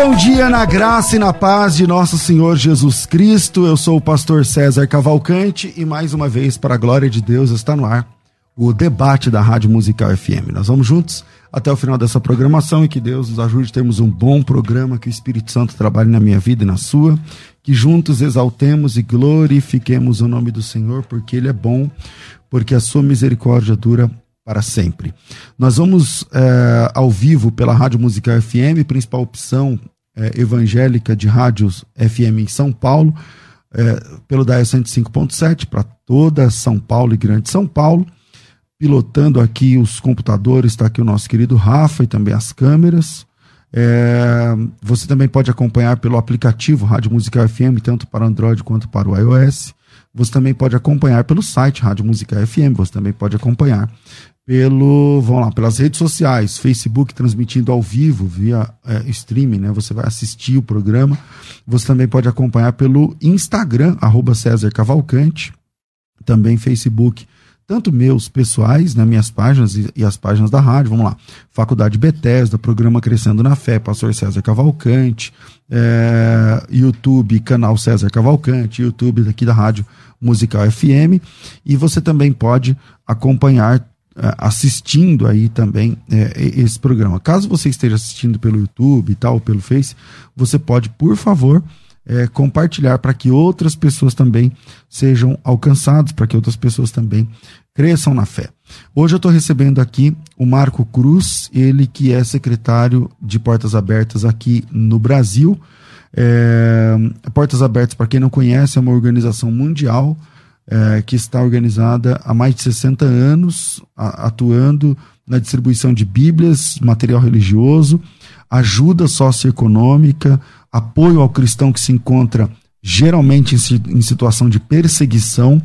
Bom dia na graça e na paz de nosso Senhor Jesus Cristo. Eu sou o pastor César Cavalcante e mais uma vez, para a glória de Deus, está no ar o debate da Rádio Musical FM. Nós vamos juntos até o final dessa programação e que Deus nos ajude a termos um bom programa, que o Espírito Santo trabalhe na minha vida e na sua, que juntos exaltemos e glorifiquemos o nome do Senhor, porque Ele é bom, porque a sua misericórdia dura para sempre. Nós vamos é, ao vivo pela Rádio Musical FM, principal opção é, evangélica de rádios FM em São Paulo, é, pelo DAE 105.7 para toda São Paulo e Grande São Paulo. Pilotando aqui os computadores, está aqui o nosso querido Rafa e também as câmeras. Você também pode acompanhar pelo aplicativo Rádio Musical FM, tanto para Android quanto para o iOS. Você também pode acompanhar pelo site Rádio Musical FM. Você também pode acompanhar pelo, vamos lá, pelas redes sociais, Facebook transmitindo ao vivo via é, streaming, né? Você vai assistir o programa. Você também pode acompanhar pelo Instagram, arroba César Cavalcante, também Facebook, tanto meus pessoais, né, minhas páginas e, e, as páginas da rádio, vamos lá, Faculdade Bethesda, Programa Crescendo na Fé, Pastor César Cavalcante, é, YouTube, canal César Cavalcante, YouTube daqui da Rádio Musical FM, e você também pode acompanhar assistindo aí também é, esse programa. Caso você esteja assistindo pelo YouTube e tal, pelo Face, você pode, por favor, é, compartilhar para que outras pessoas também sejam alcançadas, para que outras pessoas também cresçam na fé. Hoje eu estou recebendo aqui o Marco Cruz, ele que é secretário de Portas Abertas aqui no Brasil. É, Portas Abertas, para quem não conhece, é uma organização mundial é, que está organizada há mais de 60 anos, a, atuando na distribuição de Bíblias, material religioso, ajuda socioeconômica, apoio ao cristão que se encontra geralmente em, situação de perseguição.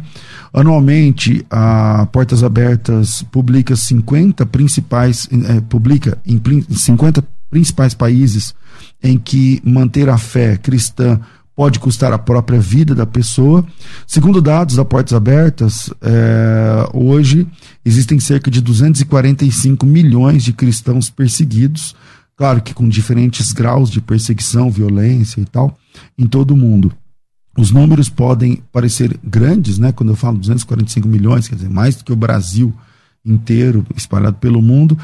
Anualmente, a Portas Abertas publica 50 principais, é, publica em 50 principais países em que manter a fé cristã pode custar a própria vida da pessoa. Segundo dados da Portas Abertas, é, hoje existem cerca de 245 milhões de cristãos perseguidos, claro que com diferentes graus de perseguição, violência e tal, em todo o mundo. Os números podem parecer grandes, né? Quando eu falo 245 milhões, quer dizer, mais do que o Brasil inteiro espalhado pelo mundo,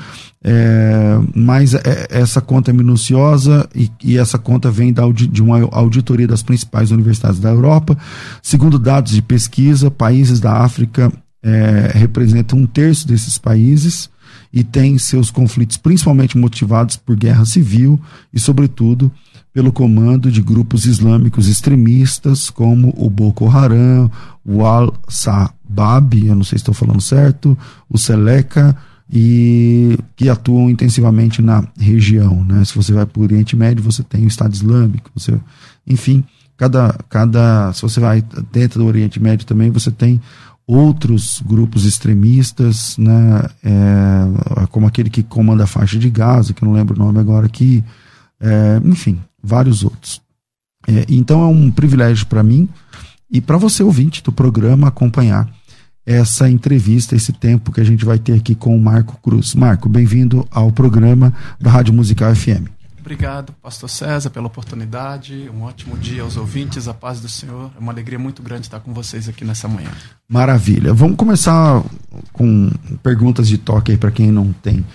é, mas é, essa conta é minuciosa e, e essa conta vem da, de uma auditoria das principais universidades da Europa. Segundo dados de pesquisa, países da África é, representam um terço desses países e têm seus conflitos principalmente motivados por guerra civil e, sobretudo, pelo comando de grupos islâmicos extremistas como o Boko Haram, o Al-Shabaab, eu não sei se estou falando certo, o Seleca, e que atuam intensivamente na região. Né? Se você vai para o Oriente Médio, você tem o Estado Islâmico, você, enfim, cada, cada, se você vai dentro do Oriente Médio também, você tem outros grupos extremistas, né, é, como aquele que comanda a faixa de Gaza, que eu não lembro o nome agora aqui, é, enfim, vários outros. É, então é um privilégio para mim e para você, ouvinte do programa, acompanhar essa entrevista, esse tempo que a gente vai ter aqui com o Marco Cruz. Marco, bem-vindo ao programa da Rádio Musical FM. Obrigado, Pastor César, pela oportunidade. Um ótimo dia aos ouvintes, a paz do Senhor. É uma alegria muito grande estar com vocês aqui nessa manhã. Maravilha. Vamos começar com perguntas de toque aí para quem não tem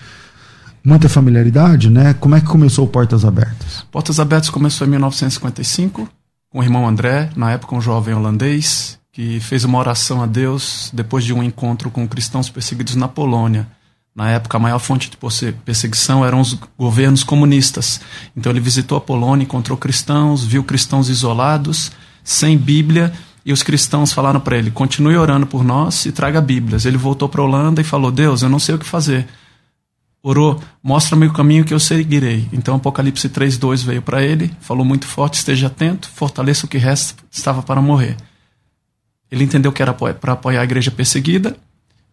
muita familiaridade, né? Como é que começou o Portas Abertas? Portas Abertas começou em 1955 com o irmão André, na época um jovem holandês, que fez uma oração a Deus depois de um encontro com cristãos perseguidos na Polônia. Na época, a maior fonte de perseguição eram os governos comunistas. Então, ele visitou a Polônia, encontrou cristãos, viu cristãos isolados, sem Bíblia, e os cristãos falaram para ele: continue orando por nós e traga Bíblias. Ele voltou para a Holanda e falou: Deus, eu não sei o que fazer. Orou, mostra-me o caminho que eu seguirei. Então Apocalipse 3:2 veio para ele, falou muito forte: esteja atento, fortaleça o que resta, estava para morrer. Ele entendeu que era para apoiar a igreja perseguida.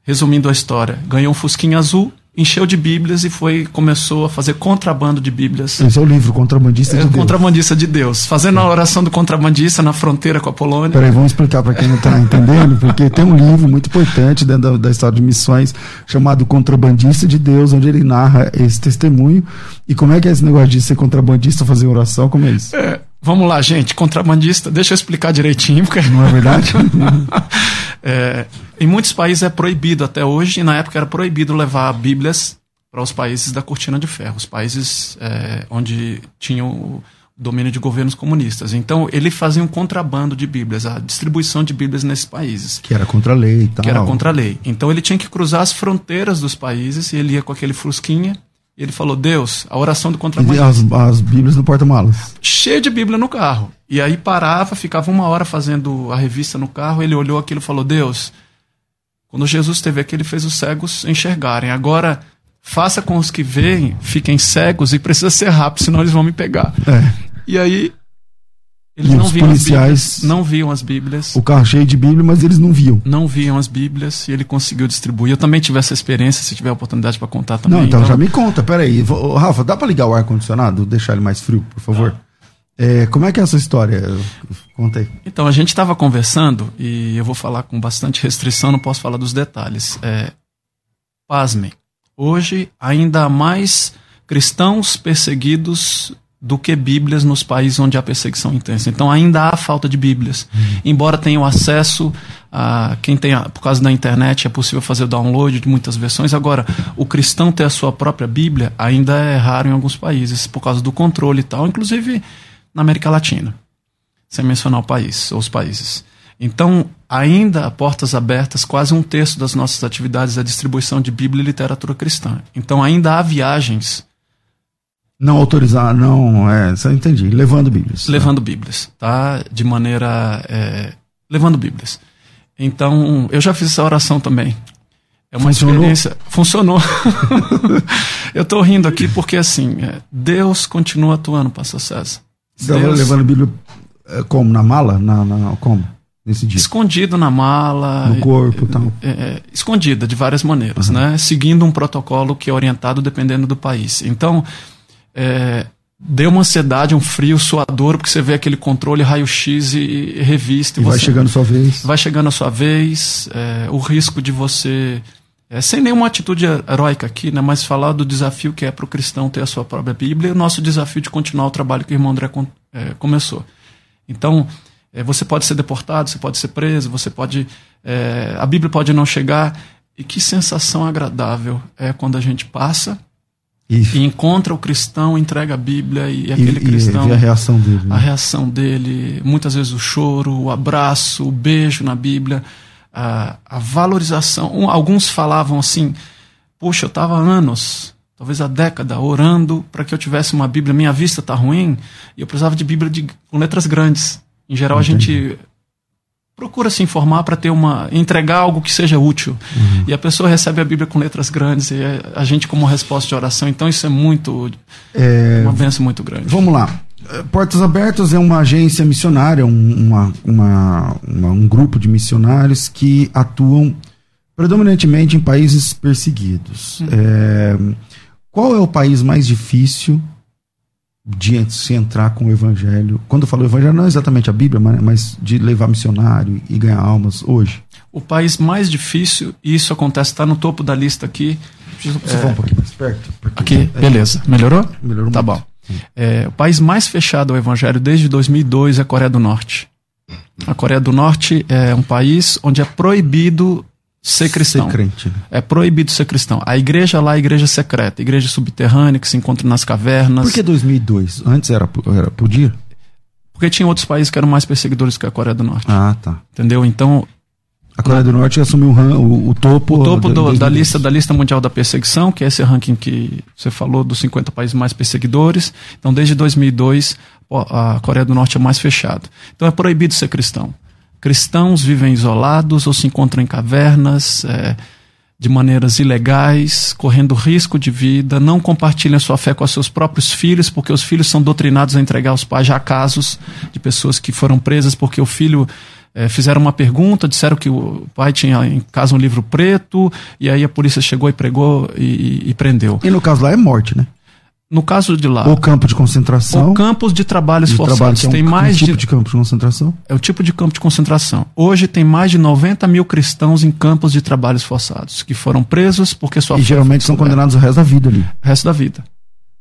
Resumindo a história, ganhou um fusquinha azul encheu de Bíblias e foi começou a fazer contrabando de Bíblias. Esse é o livro Contrabandista de é, Deus. Contrabandista de Deus, fazendo a oração do contrabandista na fronteira com a Polônia. Peraí, vamos explicar para quem não está entendendo, porque tem um livro muito importante dentro da, da, história de missões chamado Contrabandista de Deus, onde ele narra esse testemunho. E como é que é esse negócio de ser contrabandista, fazer oração, como é isso? É, vamos lá, gente, contrabandista, deixa eu explicar direitinho, porque... Não é verdade? é, em muitos países é proibido até hoje, e na época era proibido levar Bíblias para os países da cortina de ferro, os países é, onde tinham o domínio de governos comunistas. Então ele fazia um contrabando de Bíblias, a distribuição de Bíblias nesses países. Que era contra a lei e tal. Que era contra a lei. Então ele tinha que cruzar as fronteiras dos países e ele ia com aquele frusquinha. Ele falou: Deus, a oração do contrabandista. As, as Bíblias no porta-malas. Cheio de Bíblia no carro. E aí parava, ficava uma hora fazendo a revista no carro. Ele olhou aquilo e falou: Deus, quando Jesus esteve aqui, ele fez os cegos enxergarem. Agora, faça com os que veem, fiquem cegos e precisa ser rápido, senão eles vão me pegar. É. E aí, eles E não os viam policiais- as Bíblias. Não viam as Bíblias. O carro cheio de Bíblia, mas eles não viam. Não viam as Bíblias e ele conseguiu distribuir. Eu também tive essa experiência, se tiver oportunidade para contar também. Não, então, já me conta, peraí. Rafa, dá pra ligar o ar-condicionado? Deixar ele mais frio, por favor? É, como é que é essa história? Conta aí. Então, a gente estava conversando, e eu vou falar com bastante restrição, não posso falar dos detalhes. É, pasmem, hoje ainda há mais cristãos perseguidos do que Bíblias nos países onde há perseguição intensa. Então, ainda há falta de Bíblias. Embora tenham acesso a. Quem tem, a- por causa da internet, é possível fazer o download de muitas versões. Agora, o cristão ter a sua própria Bíblia ainda é raro em alguns países, por causa do controle e tal, inclusive na América Latina sem mencionar o país ou os países. Então, ainda há portas abertas, quase um terço das nossas atividades é a distribuição de Bíblia e literatura cristã. Então, ainda há viagens Não autorizar, não, é, entendi. Levando Bíblias. levando Bíblias, tá? De maneira. é, levando Bíblias. Então, eu já fiz essa oração também. É uma Funcionou? experiência. Funcionou. eu estou rindo aqui porque, assim, é, Deus continua atuando, Pastor César. Tava Deus- levando Bíblia é, como? Na mala? Na, na- como? Nesse dia? escondido na mala. No corpo e tal. é, é, escondida de várias maneiras, né? Seguindo um protocolo que é orientado dependendo do país. Então, é, deu uma ansiedade, um frio suador, porque você vê aquele controle raio-x e, e revista. E vai você- chegando sua vez. vai chegando a sua vez, é, o risco de você, é, sem nenhuma atitude heróica aqui, né, mas falar do desafio que é para o cristão ter a sua própria Bíblia e o nosso desafio de continuar o trabalho que o irmão André é, começou. Então, é, você pode ser deportado, você pode ser preso, você pode. é, a Bíblia pode não chegar. E que sensação agradável é quando a gente passa E, e encontra o cristão, entrega a Bíblia e, e, aquele e cristão ver a reação dele. a né? reação dele, muitas vezes o choro, o abraço, o beijo na Bíblia, a, a valorização. Um- alguns falavam assim: Puxa, eu estava anos, talvez há década, orando para que eu tivesse uma Bíblia. Minha vista está ruim e eu precisava de Bíblia de, com letras grandes. Em geral, a gente procura se informar para ter uma entregar algo que seja útil. E a pessoa recebe a Bíblia com letras grandes e é a gente como resposta de oração. Então isso é muito É, uma benção muito grande. Vamos lá. Eh, Portas Abertas é uma agência missionária, um, uma, uma- uma- um grupo de missionários que atuam predominantemente em países perseguidos. Eh, qual é o país mais difícil de se entrar com o evangelho? Quando eu falo evangelho, não é exatamente a Bíblia, mas, de levar missionário e ganhar almas hoje. O país mais difícil, e isso acontece, está no topo da lista aqui. Preciso você falar um pouquinho mais perto? Aqui, é, beleza. Melhorou? Melhorou Tá muito. bom. É, o país mais fechado ao evangelho desde 2002 é a Coreia do Norte. A Coreia do Norte é um país onde é proibido ser cristão. Ser crente. né? É proibido ser cristão. A igreja lá é a igreja secreta, igreja subterrânea que se encontra nas cavernas. Por que 2002? Antes era, era podia? Porque tinha outros países que eram mais perseguidores que a Coreia do Norte. Ah, tá. Entendeu? Então, A Coreia do Norte assumiu o, o, o topo, o topo da- do- da, 2002. lista da lista mundial da perseguição, que é esse ranking que você falou dos 50 países mais perseguidores. Então, desde 2002, ó, a Coreia do Norte é mais fechado. Então, é proibido ser cristão. Cristãos vivem isolados ou se encontram em cavernas, é, de maneiras ilegais, correndo risco de vida, não compartilham sua fé com os seus próprios filhos, porque os filhos são doutrinados a entregar aos pais. Já há casos de pessoas que foram presas porque o filho é, fizeram uma pergunta, disseram que o pai tinha em casa um livro preto, e aí a polícia chegou e pregou e, e prendeu. E no caso lá é morte, né? No caso de lá. O campo de concentração. O campos de trabalhos de forçados. Trabalho, tem é um, mais um tipo de, de campo de concentração? É o tipo de campo de concentração. Hoje tem mais de 90 mil cristãos em campos de trabalhos forçados, que foram presos porque sua E geralmente são condenados o resto da vida ali. O resto da vida.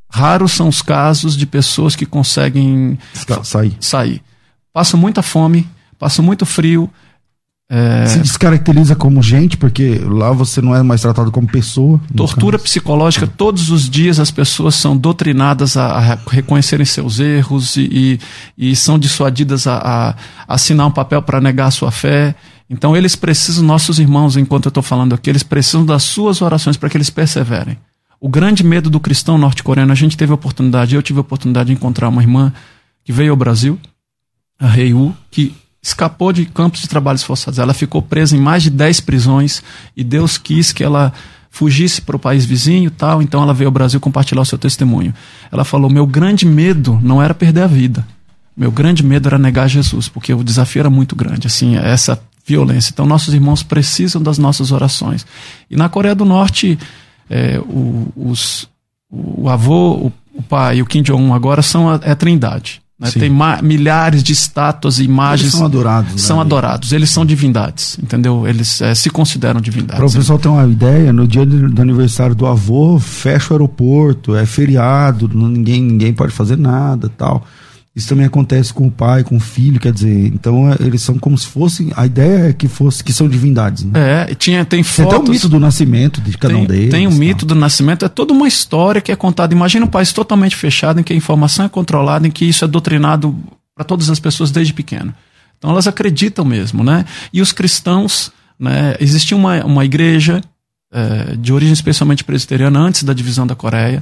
Raros são os casos de pessoas que conseguem sair. sair. Passam muita fome, passam muito frio, é... Se descaracteriza como gente, porque lá você não é mais tratado como pessoa. Tortura psicológica, todos os dias as pessoas são doutrinadas a, a reconhecerem seus erros e, e, e são dissuadidas a, a, assinar um papel para negar a sua fé. Então eles precisam, nossos irmãos, enquanto eu estou falando aqui, eles precisam das suas orações para que eles perseverem. O grande medo do cristão norte-coreano, a gente teve a oportunidade, eu tive a oportunidade de encontrar uma irmã que veio ao Brasil, a Reiu, que escapou de campos de trabalhos forçados. Ela ficou presa em mais de 10 prisões e Deus quis que ela fugisse para o país vizinho tal. Então ela veio ao Brasil compartilhar o seu testemunho. Ela falou: Meu grande medo não era perder a vida. Meu grande medo era negar Jesus, porque o desafio era muito grande, assim, essa violência. Então nossos irmãos precisam das nossas orações. E na Coreia do Norte, é, o, os, o avô, o, o pai e o Kim Jong-un agora são a, é a trindade. Né? Tem milhares de estátuas e imagens. Eles são adorados. Né? São adorados. Eles são divindades, entendeu? Eles é, se consideram divindades. Para o pessoal ter uma ideia, no dia do aniversário do avô, fecha o aeroporto, é feriado, ninguém, ninguém pode fazer nada tal. Isso também acontece com o pai, com o filho, quer dizer, então é, eles são como se fossem, a ideia é que fosse que são divindades, né? É, tinha tem fotos. Tem até o mito do nascimento de cada tem, um deles. Tem o mito do nascimento, é toda uma história que é contada. Imagina um país totalmente fechado em que a informação é controlada, em que isso é doutrinado para todas as pessoas desde pequeno. Então elas acreditam mesmo, né? E os cristãos, né? Existia uma, uma igreja é, de origem especialmente presbiteriana antes da divisão da Coreia.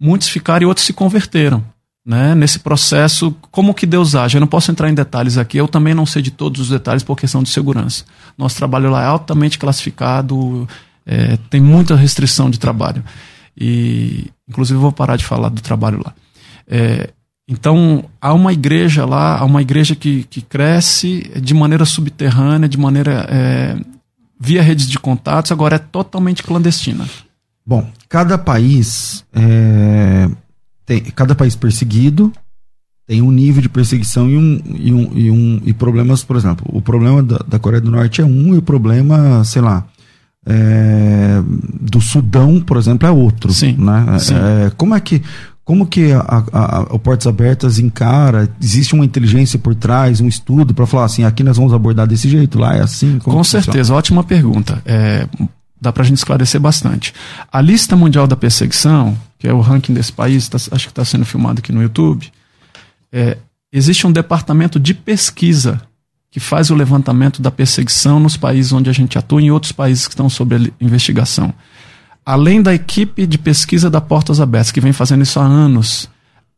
Muitos ficaram e outros se converteram né, nesse processo, como que Deus age. Eu não posso entrar em detalhes aqui, eu também não sei de todos os detalhes por questão de segurança. Nosso trabalho lá é altamente classificado, é, tem muita restrição de trabalho. E, inclusive, eu vou parar de falar do trabalho lá. É, então, há uma igreja lá, há uma igreja que, que cresce de maneira subterrânea, de maneira. É, via redes de contatos, agora é totalmente clandestina. Bom, cada país é, tem, cada país perseguido tem um nível de perseguição e um, e um, e um e problemas, por exemplo, o problema da, da Coreia do Norte é um e o problema, sei lá, é, do Sudão, por exemplo, é outro. Sim. Né? sim. É, como é que como que a, a, a, o Portas Abertas encara? Existe uma inteligência por trás, um estudo para falar assim, aqui nós vamos abordar desse jeito, lá é assim? Com certeza, funciona? ótima pergunta. É, dá para a gente esclarecer bastante. A lista mundial da perseguição, que é o ranking desse país, tá, acho que está sendo filmado aqui no YouTube, é, existe um departamento de pesquisa que faz o levantamento da perseguição nos países onde a gente atua e em outros países que estão sob investigação. Além da equipe de pesquisa da Portas Abertas, que vem fazendo isso há anos,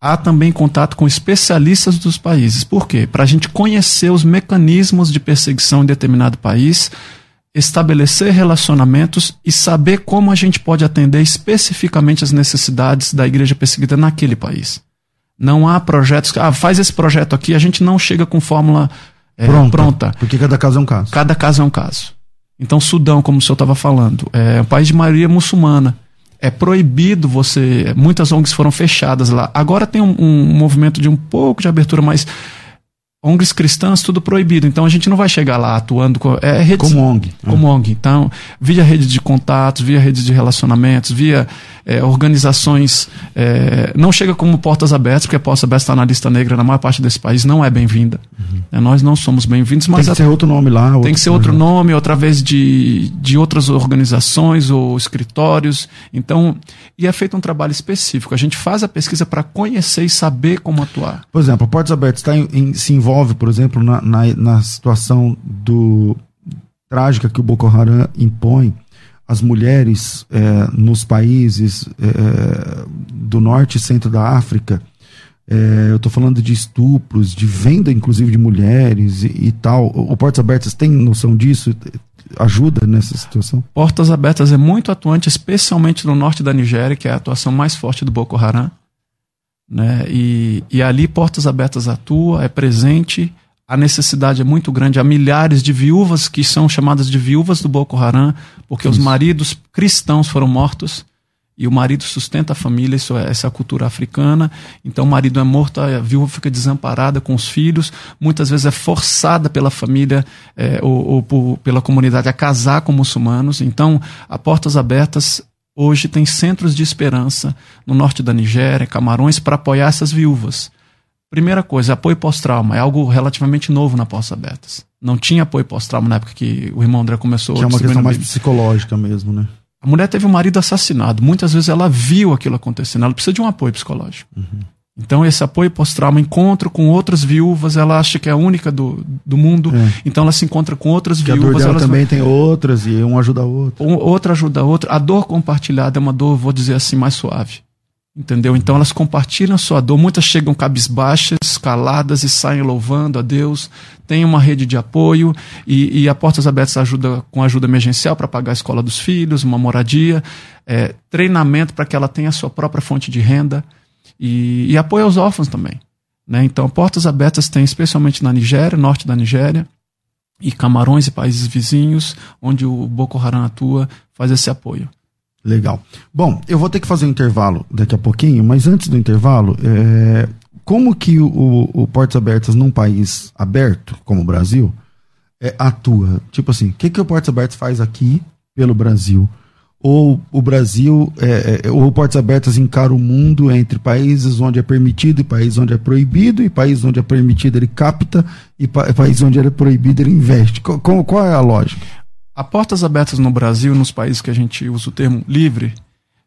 há também contato com especialistas dos países. Por quê? Para a gente conhecer os mecanismos de perseguição em determinado país, estabelecer relacionamentos e saber como a gente pode atender especificamente as necessidades da igreja perseguida naquele país. Não há projetos. Ah, faz esse projeto aqui, a gente não chega com fórmula é, pronta, pronta. Porque cada caso é um caso. Cada caso é um caso. Então, Sudão, como o senhor estava falando, é um país de maioria muçulmana. É proibido você. Muitas ONGs foram fechadas lá. Agora tem um, um movimento de um pouco de abertura, mas ONGs cristãs, tudo proibido. Então a gente não vai chegar lá atuando com, é, redes, como ONG. Como é. ONG. Então, via rede de contatos, via rede de relacionamentos, via é, organizações. É, não chega como portas abertas, porque a porta aberta está na lista negra na maior parte desse país, não é bem-vinda. Uhum. É, nós não somos bem-vindos, mas. Tem que ser outro nome lá. Outro tem que ser outro nome, outra vez de, de outras organizações ou escritórios. Então, e é feito um trabalho específico. A gente faz a pesquisa para conhecer e saber como atuar. Por exemplo, a Portas Abertas está em, em, se envolve envolve, por exemplo, na, na, na situação do trágica que o Boko Haram impõe às mulheres é, nos países é, do norte e centro da África, É, eu estou falando de estupros, de venda, inclusive, de mulheres e, e, tal. O Portas Abertas tem noção disso? Ajuda nessa situação? Portas Abertas é muito atuante, especialmente no norte da Nigéria, que é a atuação mais forte do Boko Haram. Né? E, e ali Portas Abertas atua, é presente, a necessidade é muito grande. Há milhares de viúvas que são chamadas de viúvas do Boko Haram, porque Isso. os maridos cristãos foram mortos e o marido sustenta a família, isso é, essa é a cultura africana. Então o marido é morto, a viúva fica desamparada com os filhos, muitas vezes é forçada pela família é, ou, ou por, pela comunidade a casar com muçulmanos. Então, a Portas Abertas hoje tem centros de esperança no norte da Nigéria, Camarões, para apoiar essas viúvas. Primeira coisa, apoio pós-trauma. É algo relativamente novo na Portas Abertas. Não tinha apoio pós-trauma na época que o irmão André começou. Que é uma questão mais psicológica mesmo, né? A mulher teve um marido assassinado. Muitas vezes ela viu aquilo acontecendo. Ela precisa de um apoio psicológico. Uhum. Então, esse apoio pós-trauma, encontro com outras viúvas, ela acha que é a única do, do mundo. É. Então, ela se encontra com outras que viúvas. A dor também tem outras e um ajuda a outra. Um, outra ajuda a outra. A dor compartilhada é uma dor, vou dizer assim, mais suave. Entendeu? Então elas compartilham a sua dor. Muitas chegam cabisbaixas, caladas e saem louvando a Deus. Tem uma rede de apoio e, e a Portas Abertas ajuda com ajuda emergencial para pagar a escola dos filhos, uma moradia, é, treinamento para que ela tenha a sua própria fonte de renda e, e apoio aos órfãos também. Né? Então, Portas Abertas tem especialmente na Nigéria, norte da Nigéria, e Camarões e países vizinhos, onde o Boko Haram atua, faz esse apoio. Legal. Bom, eu vou ter que fazer um intervalo daqui a pouquinho, mas antes do intervalo, é, como que o, o Portas Abertas num país aberto, como o Brasil, é, atua? Tipo assim, o que, que o Portas Abertas faz aqui pelo Brasil? Ou o Brasil, é, é, ou Portas Abertas encara o mundo entre países onde é permitido e países onde é proibido, e países onde é permitido ele capta, e pa países onde é proibido ele investe. Qual, qual é a lógica? A Portas Abertas no Brasil, nos países que a gente usa o termo livre,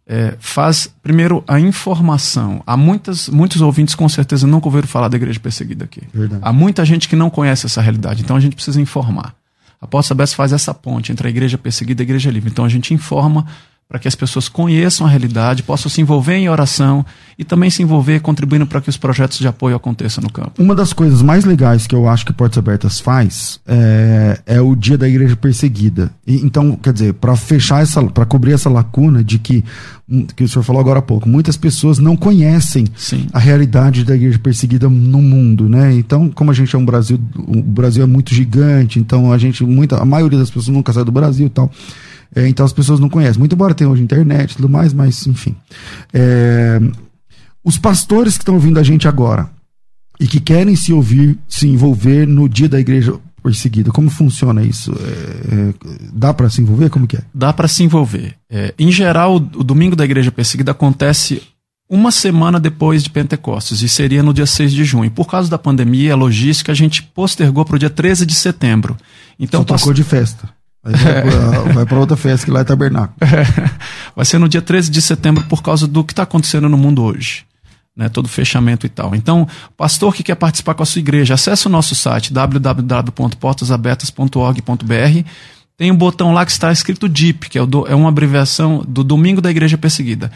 é, faz, primeiro, a informação. Há muitas, muitos ouvintes com certeza nunca ouviram falar da igreja perseguida aqui. Verdade. Há muita gente que não conhece essa realidade, então a gente precisa informar. A Portas Abertas faz essa ponte entre a igreja perseguida e a igreja livre. Então a gente informa para que as pessoas conheçam a realidade, possam se envolver em oração e também se envolver contribuindo para que os projetos de apoio aconteçam no campo. Uma das coisas mais legais que eu acho que Portas Abertas faz é, é o dia da igreja perseguida. E, então, quer dizer, para fechar essa, para cobrir essa lacuna de que hum, que o senhor falou agora há pouco, muitas pessoas não conhecem Sim. a realidade da igreja perseguida no mundo, né? Então, como a gente é um Brasil, o Brasil é muito gigante, então a gente muita, a maioria das pessoas nunca sai do Brasil, e tal. É, então as pessoas não conhecem. Muito embora tenha hoje internet e tudo mais, mas enfim. É, os pastores que estão ouvindo a gente agora e que querem se ouvir, se envolver no dia da igreja perseguida, como funciona isso? É, é dá para se envolver? Como que é? Dá para se envolver. É, em geral, o, domingo da igreja perseguida acontece uma semana depois de Pentecostes, e seria no dia 6 de junho. Por causa da pandemia, a logística, a gente postergou para o dia 13 de setembro. Então, Só tocou de festa. Vai para outra festa que lá é tabernáculo. Vai ser no dia 13 de setembro por causa do que está acontecendo no mundo hoje. Né, todo fechamento e tal. Então, pastor que quer participar com a sua igreja, acesse o nosso site www.portasabertas.org.br. Tem um botão lá que está escrito DIP, que é, do, é uma abreviação do Domingo da Igreja Perseguida.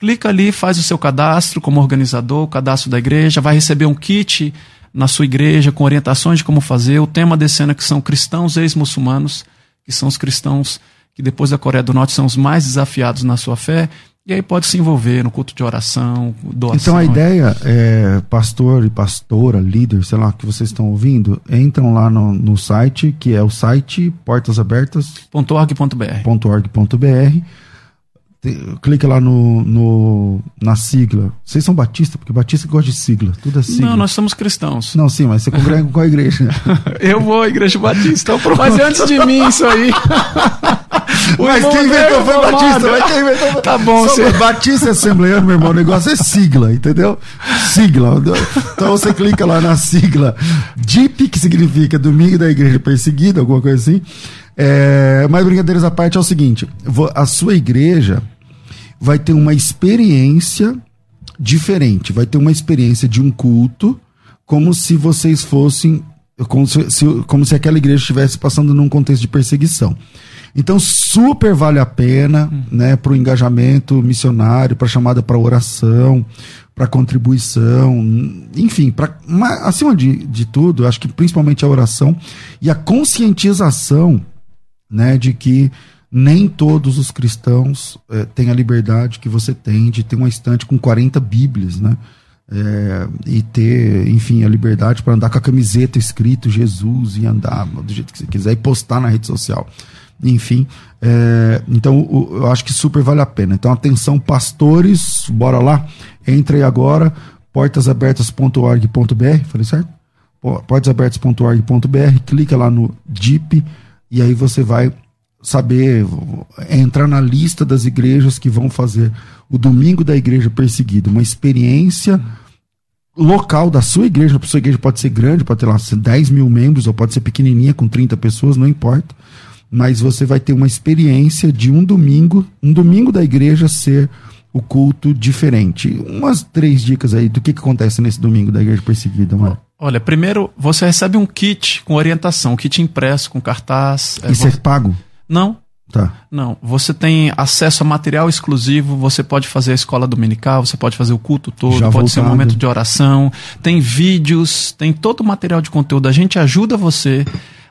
Clica ali, faz o seu cadastro como organizador, cadastro da igreja, vai receber um kit na sua igreja com orientações de como fazer. O tema desse ano é que são cristãos ex-muçulmanos que são os cristãos que depois da Coreia do Norte são os mais desafiados na sua fé, e aí pode se envolver no culto de oração, doação. Então a ideia é, pastor e pastora, líder, sei lá, que vocês estão ouvindo, entram lá no, no site, que é o site portasabertas.org.br clica lá no, no, na sigla. Vocês são batistas? Porque batista gosta de sigla. Tudo é sigla. Não, nós somos cristãos. Não, sim, mas você congrega com a igreja. Eu vou à igreja batista. Mas antes de mim, isso aí. mas quem inventou foi batista. Mas quem inventou Tá bom, você. Batista e assembleano, meu irmão, o negócio é sigla, entendeu? Sigla. Então você clica lá na sigla DIP, que significa Domingo da Igreja Perseguida, alguma coisa assim. É, mas brincadeiras à parte é o seguinte: a sua igreja vai ter uma experiência diferente, vai ter uma experiência de um culto, como se vocês fossem, como se, como se aquela igreja estivesse passando num contexto de perseguição. Então, super vale a pena, hum. né, para o engajamento missionário, para chamada para oração, para contribuição, enfim, para acima de, de tudo, acho que principalmente a oração e a conscientização, né, de que nem todos os cristãos é, têm a liberdade que você tem de ter uma estante com 40 Bíblias, né? É, e ter, enfim, a liberdade para andar com a camiseta escrito Jesus e andar do jeito que você quiser e postar na rede social. Enfim, é, então eu acho que super vale a pena. Então, atenção, pastores, bora lá, entre aí agora, portasabertas.org.br, falei certo? portasabertas.org.br, clica lá no DIP e aí você vai saber, entrar na lista das igrejas que vão fazer o Domingo da Igreja Perseguida, uma experiência local da sua igreja. A sua igreja pode ser grande, pode ter lá 10 mil membros, ou pode ser pequenininha, com 30 pessoas, não importa. Mas você vai ter uma experiência de um domingo, um domingo da igreja ser o culto diferente. Umas três dicas aí do que, que acontece nesse domingo da igreja perseguida, mano. Olha, primeiro você recebe um kit com orientação, um kit impresso, com cartaz. Isso é, é pago? Não. Tá. Não. Você tem acesso a material exclusivo, você pode fazer a escola dominical, você pode fazer o culto todo, Já pode voltado. ser um momento de oração, tem vídeos, tem todo o material de conteúdo. A gente ajuda você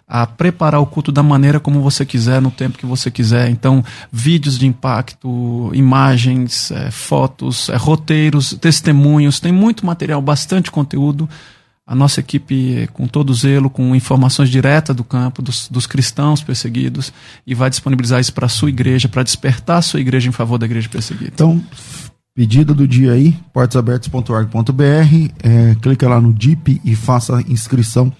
a preparar o culto da maneira como você quiser, no tempo que você quiser. Então, vídeos de impacto, imagens, é, fotos, é, roteiros, testemunhos, tem muito material, bastante conteúdo a nossa equipe com todo zelo, com informações diretas do campo, dos, dos cristãos perseguidos, e vai disponibilizar isso para a sua igreja, para despertar a sua igreja em favor da igreja perseguida. Então, pedido do dia aí, portasabertas.org.br, é, clica lá no DIP e faça a inscrição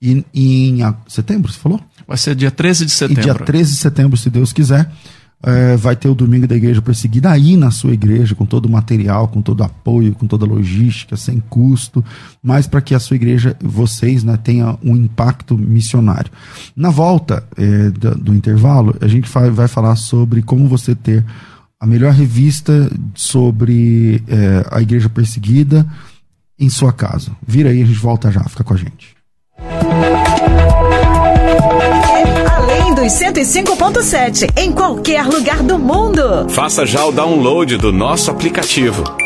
em, em setembro, você falou? Vai ser dia 13 de setembro. E dia 13 de setembro, se Deus quiser é, vai ter o domingo da igreja perseguida aí na sua igreja, com todo o material, com todo o apoio, com toda a logística, sem custo, mas para que a sua igreja, vocês, né, tenha um impacto missionário. Na volta é, do, do, intervalo, a gente vai, vai falar sobre como você ter a melhor revista sobre é, a igreja perseguida em sua casa. Vira aí, a gente volta já, fica com a gente. Dos 105.7 em qualquer lugar do mundo. Faça já o download do nosso aplicativo.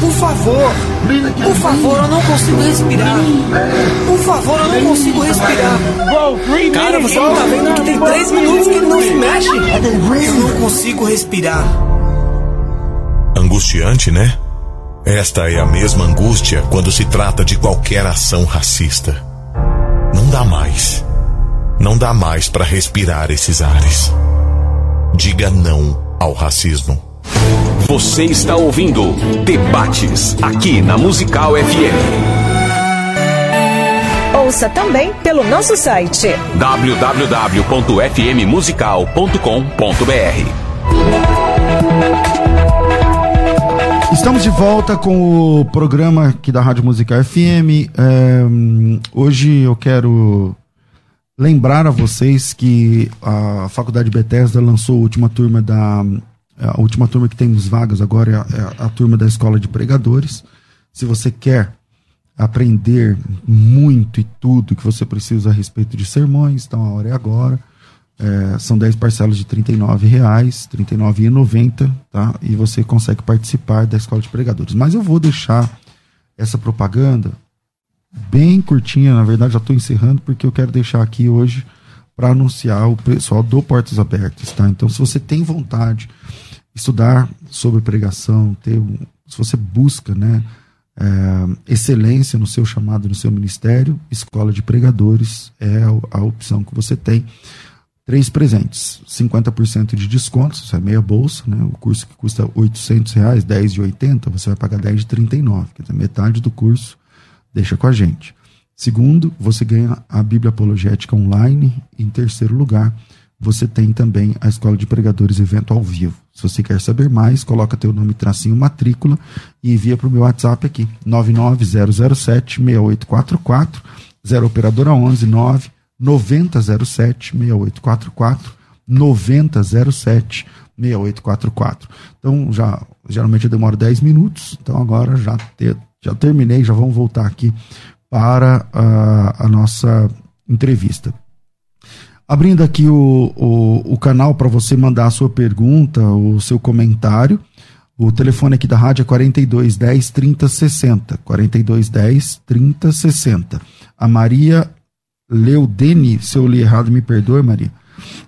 Por favor. Por favor, eu não consigo respirar. Por favor, eu não consigo respirar. Cara, você não tá vendo que tem três minutos que ele não se mexe? Eu não consigo respirar. Angustiante, né? Esta é a mesma angústia quando se trata de qualquer ação racista. Não dá mais. Não dá mais para respirar esses ares. Diga não ao racismo. Você está ouvindo Debates aqui na Musical FM. Ouça também pelo nosso site www.fmmusical.com.br. Estamos de volta com o programa aqui da Rádio Musical FM. É, hoje eu quero lembrar a vocês que a Faculdade Bethesda lançou a última turma da a última turma que temos vagas agora é a, é a turma da Escola de Pregadores. Se você quer aprender muito e tudo que você precisa a respeito de sermões, então a hora é agora. É, são 10 parcelas de R$ 39,00, R$ 39,90, tá? E você consegue participar da Escola de Pregadores. Mas eu vou deixar essa propaganda bem curtinha, na verdade já estou encerrando, porque eu quero deixar aqui hoje para anunciar o pessoal do Portas Abertas, tá? Então, se você tem vontade de estudar sobre pregação, ter um, se você busca, né, é, excelência no seu chamado, no seu ministério, Escola de Pregadores é a, a opção que você tem. Três presentes, 50% de desconto, isso é meia bolsa, né? O curso que custa 800 reais, 10 de 80, você vai pagar 10 de 39, quer dizer, metade do curso deixa com a gente. Segundo, você ganha a Bíblia Apologética online. Em terceiro lugar, você tem também a Escola de Pregadores Evento ao vivo. Se você quer saber mais, coloca teu nome, tracinho, matrícula e envia para o meu WhatsApp aqui, 99007-6844, 0 operadora 11 9 9007 6844 9007 6844. Então, já geralmente eu demoro 10 minutos, então agora já, te, já terminei, já vamos voltar aqui para a, a nossa entrevista. Abrindo aqui o, o, o canal para você mandar a sua pergunta, o seu comentário. O telefone aqui da rádio é 4210 3060. 4210 3060. A Maria Leudene, se eu li errado, me perdoe, Maria.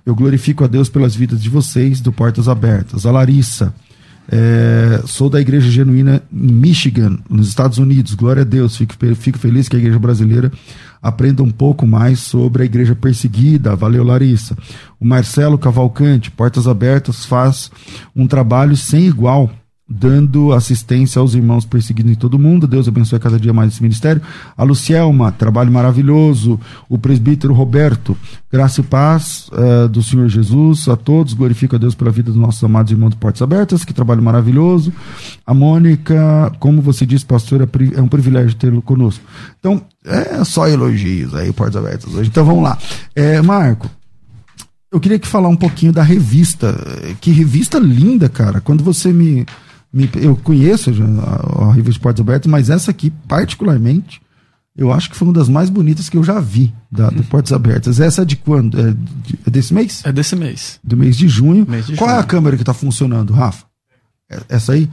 Eu glorifico a Deus pelas vidas de vocês, do Portas Abertas. A Larissa, é, sou da Igreja Genuína em Michigan, nos Estados Unidos. Glória a Deus. Fico, fico feliz que a Igreja Brasileira aprenda um pouco mais sobre a Igreja Perseguida. Valeu, Larissa. O Marcelo Cavalcante, Portas Abertas, faz um trabalho sem igual dando assistência aos irmãos perseguidos em todo o mundo. Deus abençoe cada dia mais esse ministério. A Lucielma, trabalho maravilhoso. O presbítero Roberto, graça e paz uh, do Senhor Jesus a todos. Glorifico a Deus pela vida dos nossos amados irmãos de Portas Abertas, que trabalho maravilhoso. A Mônica, como você disse, pastor, é, é um privilégio tê-lo conosco. Então, é só elogios aí, Portas Abertas hoje. Então vamos lá. É, Marco, eu queria que falar um pouquinho da revista. Que revista linda, cara. Quando você me, eu conheço a, a revista Portas Abertas, mas essa aqui, particularmente, eu acho que foi uma das mais bonitas que eu já vi da, do Portas Abertas. Essa é de quando? É, de, é, desse mês? É desse mês. Do mês de junho. Mês de Qual junho. é a câmera que está funcionando, Rafa? É, essa aí?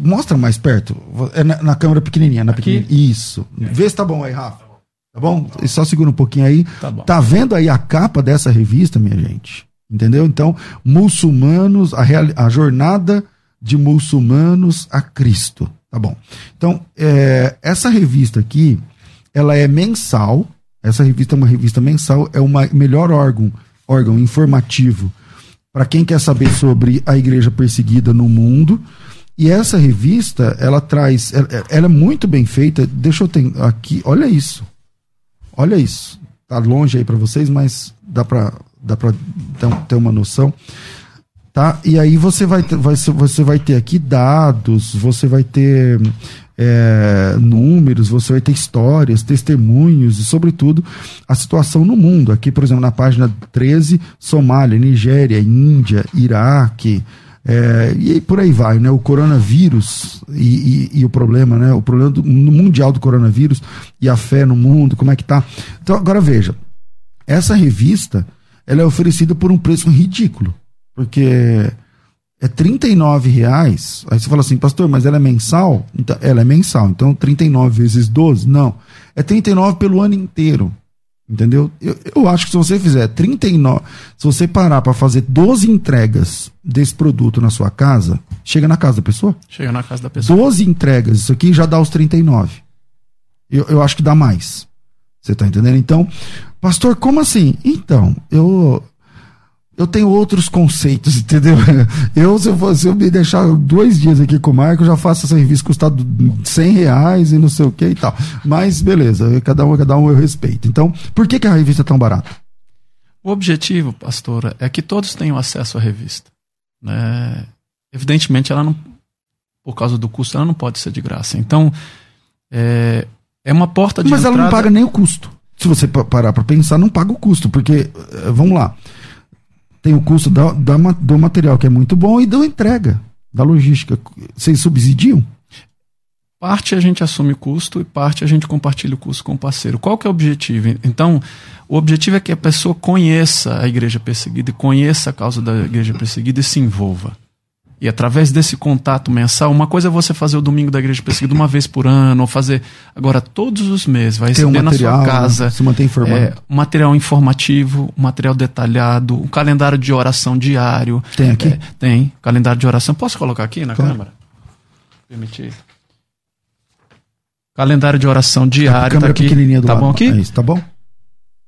Mostra mais perto. É na, na câmera pequenininha, na pequenininha. Isso. Vê se tá bom aí, Rafa. Tá bom? E só segura um pouquinho aí. Tá, bom. tá vendo aí a capa dessa revista, minha gente? Entendeu? Então, muçulmanos, a, real, a jornada de muçulmanos a Cristo. Tá bom. Então, é, essa revista aqui, ela é mensal. Essa revista é uma revista mensal, é o melhor órgão, órgão informativo para quem quer saber sobre a igreja perseguida no mundo. E essa revista, ela traz, ela, é muito bem feita. Deixa eu ter aqui, olha isso. Olha isso. Tá longe aí para vocês, mas dá para dá para ter uma noção tá? E aí você vai ter, vai, você vai ter aqui dados, você vai ter é, números, você vai ter histórias, testemunhos e, sobretudo, a situação no mundo. Aqui, por exemplo, na página 13, Somália, Nigéria, Índia, Iraque. É, e por aí vai, né? O coronavírus e, e, e o problema, né? O problema do, mundial do coronavírus e a fé no mundo, como é que tá? Então, agora veja, essa revista ela é oferecida por um preço ridículo. Porque é 39 reais. Aí você fala assim, pastor, mas ela é mensal? Então, ela é mensal. Então 39 vezes 12? Não. É 39 pelo ano inteiro. Entendeu? Eu, eu acho que se você fizer 39, se você parar para fazer 12 entregas desse produto na sua casa, chega na casa da pessoa? Chega na casa da pessoa. 12 entregas, isso aqui já dá os 39. Eu, eu acho que dá mais. Você tá entendendo? Então, pastor, como assim? Então, eu eu tenho outros conceitos, entendeu? Eu, se eu, for, se eu me deixar dois dias aqui com o Marco, eu já faço essa revista custar 100 reais e não sei o que e tal. Mas beleza, cada um, cada um eu respeito. Então, por que, que a revista é tão barata? O objetivo, pastora, é que todos tenham acesso à revista. Né? Evidentemente, ela não, por causa do custo, ela não pode ser de graça. Então, é, é uma porta de Mas entrada... ela não paga nem o custo. Se você parar para pensar, não paga o custo, porque, eh, vamos lá, tem o custo da, da, do material, que é muito bom, e da entrega, da logística. Vocês subsidiam? Parte a gente assume o custo e parte a gente compartilha o custo com o parceiro. Qual que é o objetivo? Então, o objetivo é que a pessoa conheça a igreja perseguida conheça a causa da igreja perseguida e se envolva. E através desse contato mensal, uma coisa é você fazer o domingo da igreja perseguida uma vez por ano, ou fazer agora todos os meses, vai receber um material, na sua casa. Se manter informado. É, material informativo, material detalhado, um calendário de oração diário. Tem aqui? É, tem, calendário de oração. Posso colocar aqui na claro. câmera? Permitir. Calendário de oração diário. Tá aqui. pequenininha do tá lado. bom aqui? É isso, tá bom?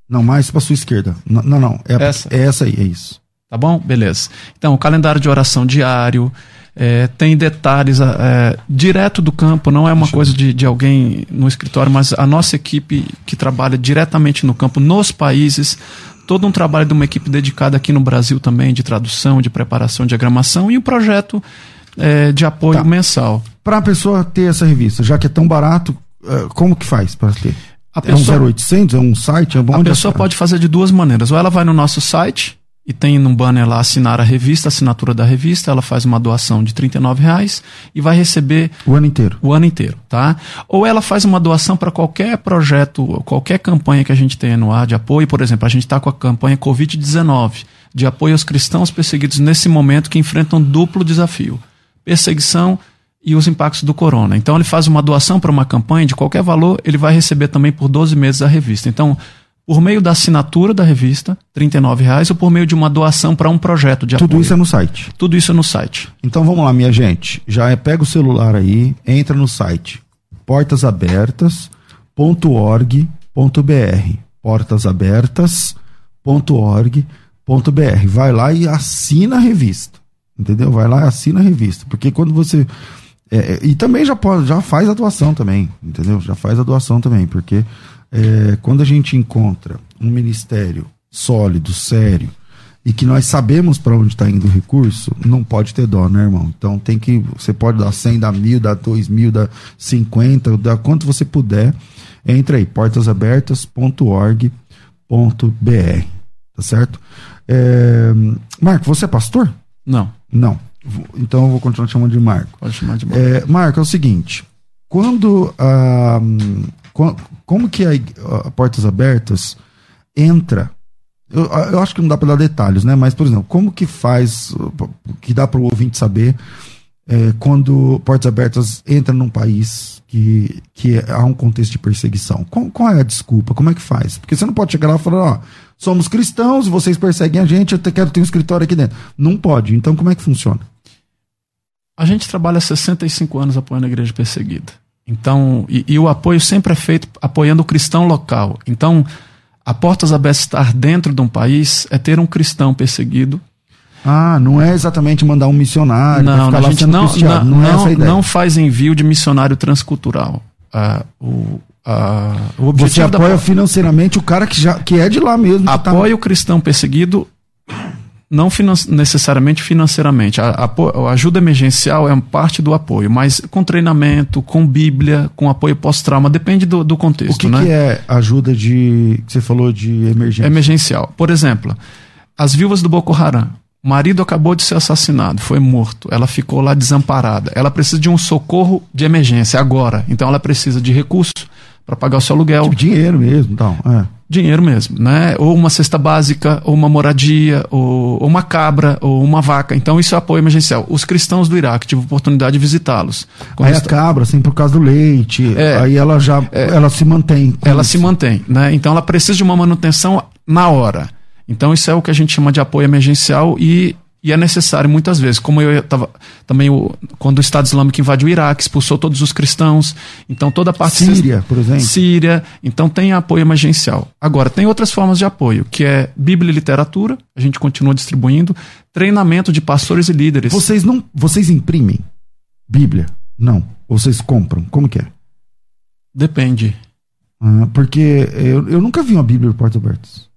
Não, mais para sua esquerda. Não, não, não é, essa. é essa aí, é isso. Tá bom? Beleza. Então, o calendário de oração diário, é, tem detalhes é, direto do campo, não é uma coisa de, de alguém no escritório, mas a nossa equipe que trabalha diretamente no campo, nos países, todo um trabalho de uma equipe dedicada aqui no Brasil também, de tradução, de preparação, de diagramação, e o um projeto é, de apoio Tá. mensal. Para a pessoa ter essa revista, já que é tão barato, eh, como que faz para ter? A é um pessoa- 0800? É um site? É bom A onde pessoa é- pode fazer de duas maneiras. Ou ela vai no nosso site e tem no banner lá assinar a revista, a assinatura da revista, ela faz uma doação de 39 reais e vai receber O ano inteiro. o ano inteiro, tá? Ou ela faz uma doação para qualquer projeto, qualquer campanha que a gente tenha no ar de apoio. Por exemplo, a gente está com a campanha Covid-19, de apoio aos cristãos perseguidos nesse momento que enfrentam duplo desafio: perseguição e os impactos do corona. Então ele faz uma doação para uma campanha de qualquer valor, ele vai receber também por 12 meses a revista. Então, por meio da assinatura da revista, 39 reais, ou por meio de uma doação para um projeto de Tudo apoio. isso é no site. Tudo isso é no site. Então vamos lá, minha gente. Já é, pega o celular aí, entra no site portasabertas.org.br. Portasabertas.org.br. Vai lá e assina a revista. Entendeu? Vai lá e assina a revista. Porque quando você. é, é, e também já, pode, já faz a doação também, entendeu? Já faz a doação também, porque é, quando a gente encontra um ministério sólido, sério, e que nós sabemos para onde está indo o recurso, não pode ter dó, né, irmão? Então tem que. Você pode dar 100, dar mil, dar dois mil, dar 50, dar quanto você puder. Entra aí, portasabertas.org.br. Tá certo? É, Marco, você é pastor? Não, Não. Então eu vou continuar te chamando de Marco. pode chamar de É, Marco, é o seguinte: quando. ah, hum, co- como que a, a Portas Abertas entra? Eu, eu acho que não dá para dar detalhes, né? Mas, por exemplo, como que faz, que dá para o ouvinte saber é, quando Portas Abertas entra num país que, que há um contexto de perseguição? Qual, qual é a desculpa? Como é que faz? Porque você não pode chegar lá e falar, ó, somos cristãos, vocês perseguem a gente, eu te- quero ter um escritório aqui dentro. Não pode. Então, como é que funciona? A gente trabalha há 65 anos apoiando a igreja perseguida. Então, e, e o apoio sempre é feito apoiando o cristão local. Então, a Portas Abertas estar dentro de um país é ter um cristão perseguido. Ah, não é exatamente mandar um missionário Não, ficar lá gente não, não, Não, é não, faz envio de missionário transcultural. Ah, o, ah, Você objetivo da apoia financeiramente o cara que, já, que é de lá mesmo. tá- apoia o cristão perseguido não finan- necessariamente financeiramente. A, apo- a ajuda emergencial é parte do apoio, mas com treinamento, com Bíblia, com apoio pós-trauma, depende do, do contexto. O que, né? que é ajuda de. que você falou de emergência? emergencial? Por exemplo, as viúvas do Boko Haram. O marido acabou de ser assassinado, foi morto. Ela ficou lá desamparada. Ela precisa de um socorro de emergência agora. Então ela precisa de recursos para pagar o seu aluguel. Tipo, dinheiro mesmo. Então, é. Dinheiro mesmo, né? Ou uma cesta básica, ou uma moradia, ou, ou uma cabra, ou uma vaca. Então isso é apoio emergencial. Os cristãos do Iraque, tive a oportunidade de visitá-los. Aí a cabra, assim, por causa do leite. É. aí ela já. ela se mantém. ela isso. se mantém, né? Então ela precisa de uma manutenção na hora. Então isso é o que a gente chama de apoio emergencial e, e é necessário muitas vezes. Como eu estava também o, quando o Estado Islâmico invadiu o Iraque, expulsou todos os cristãos. Então toda a parte Síria, por exemplo. Síria, então tem apoio emergencial. Agora, tem outras formas de apoio, que é Bíblia e literatura, a gente continua distribuindo, treinamento de pastores e líderes. Vocês não. Vocês imprimem Bíblia? Não. Ou vocês compram? Como que é? Depende. Ah, porque eu, eu nunca vi uma Bíblia de portas abertas.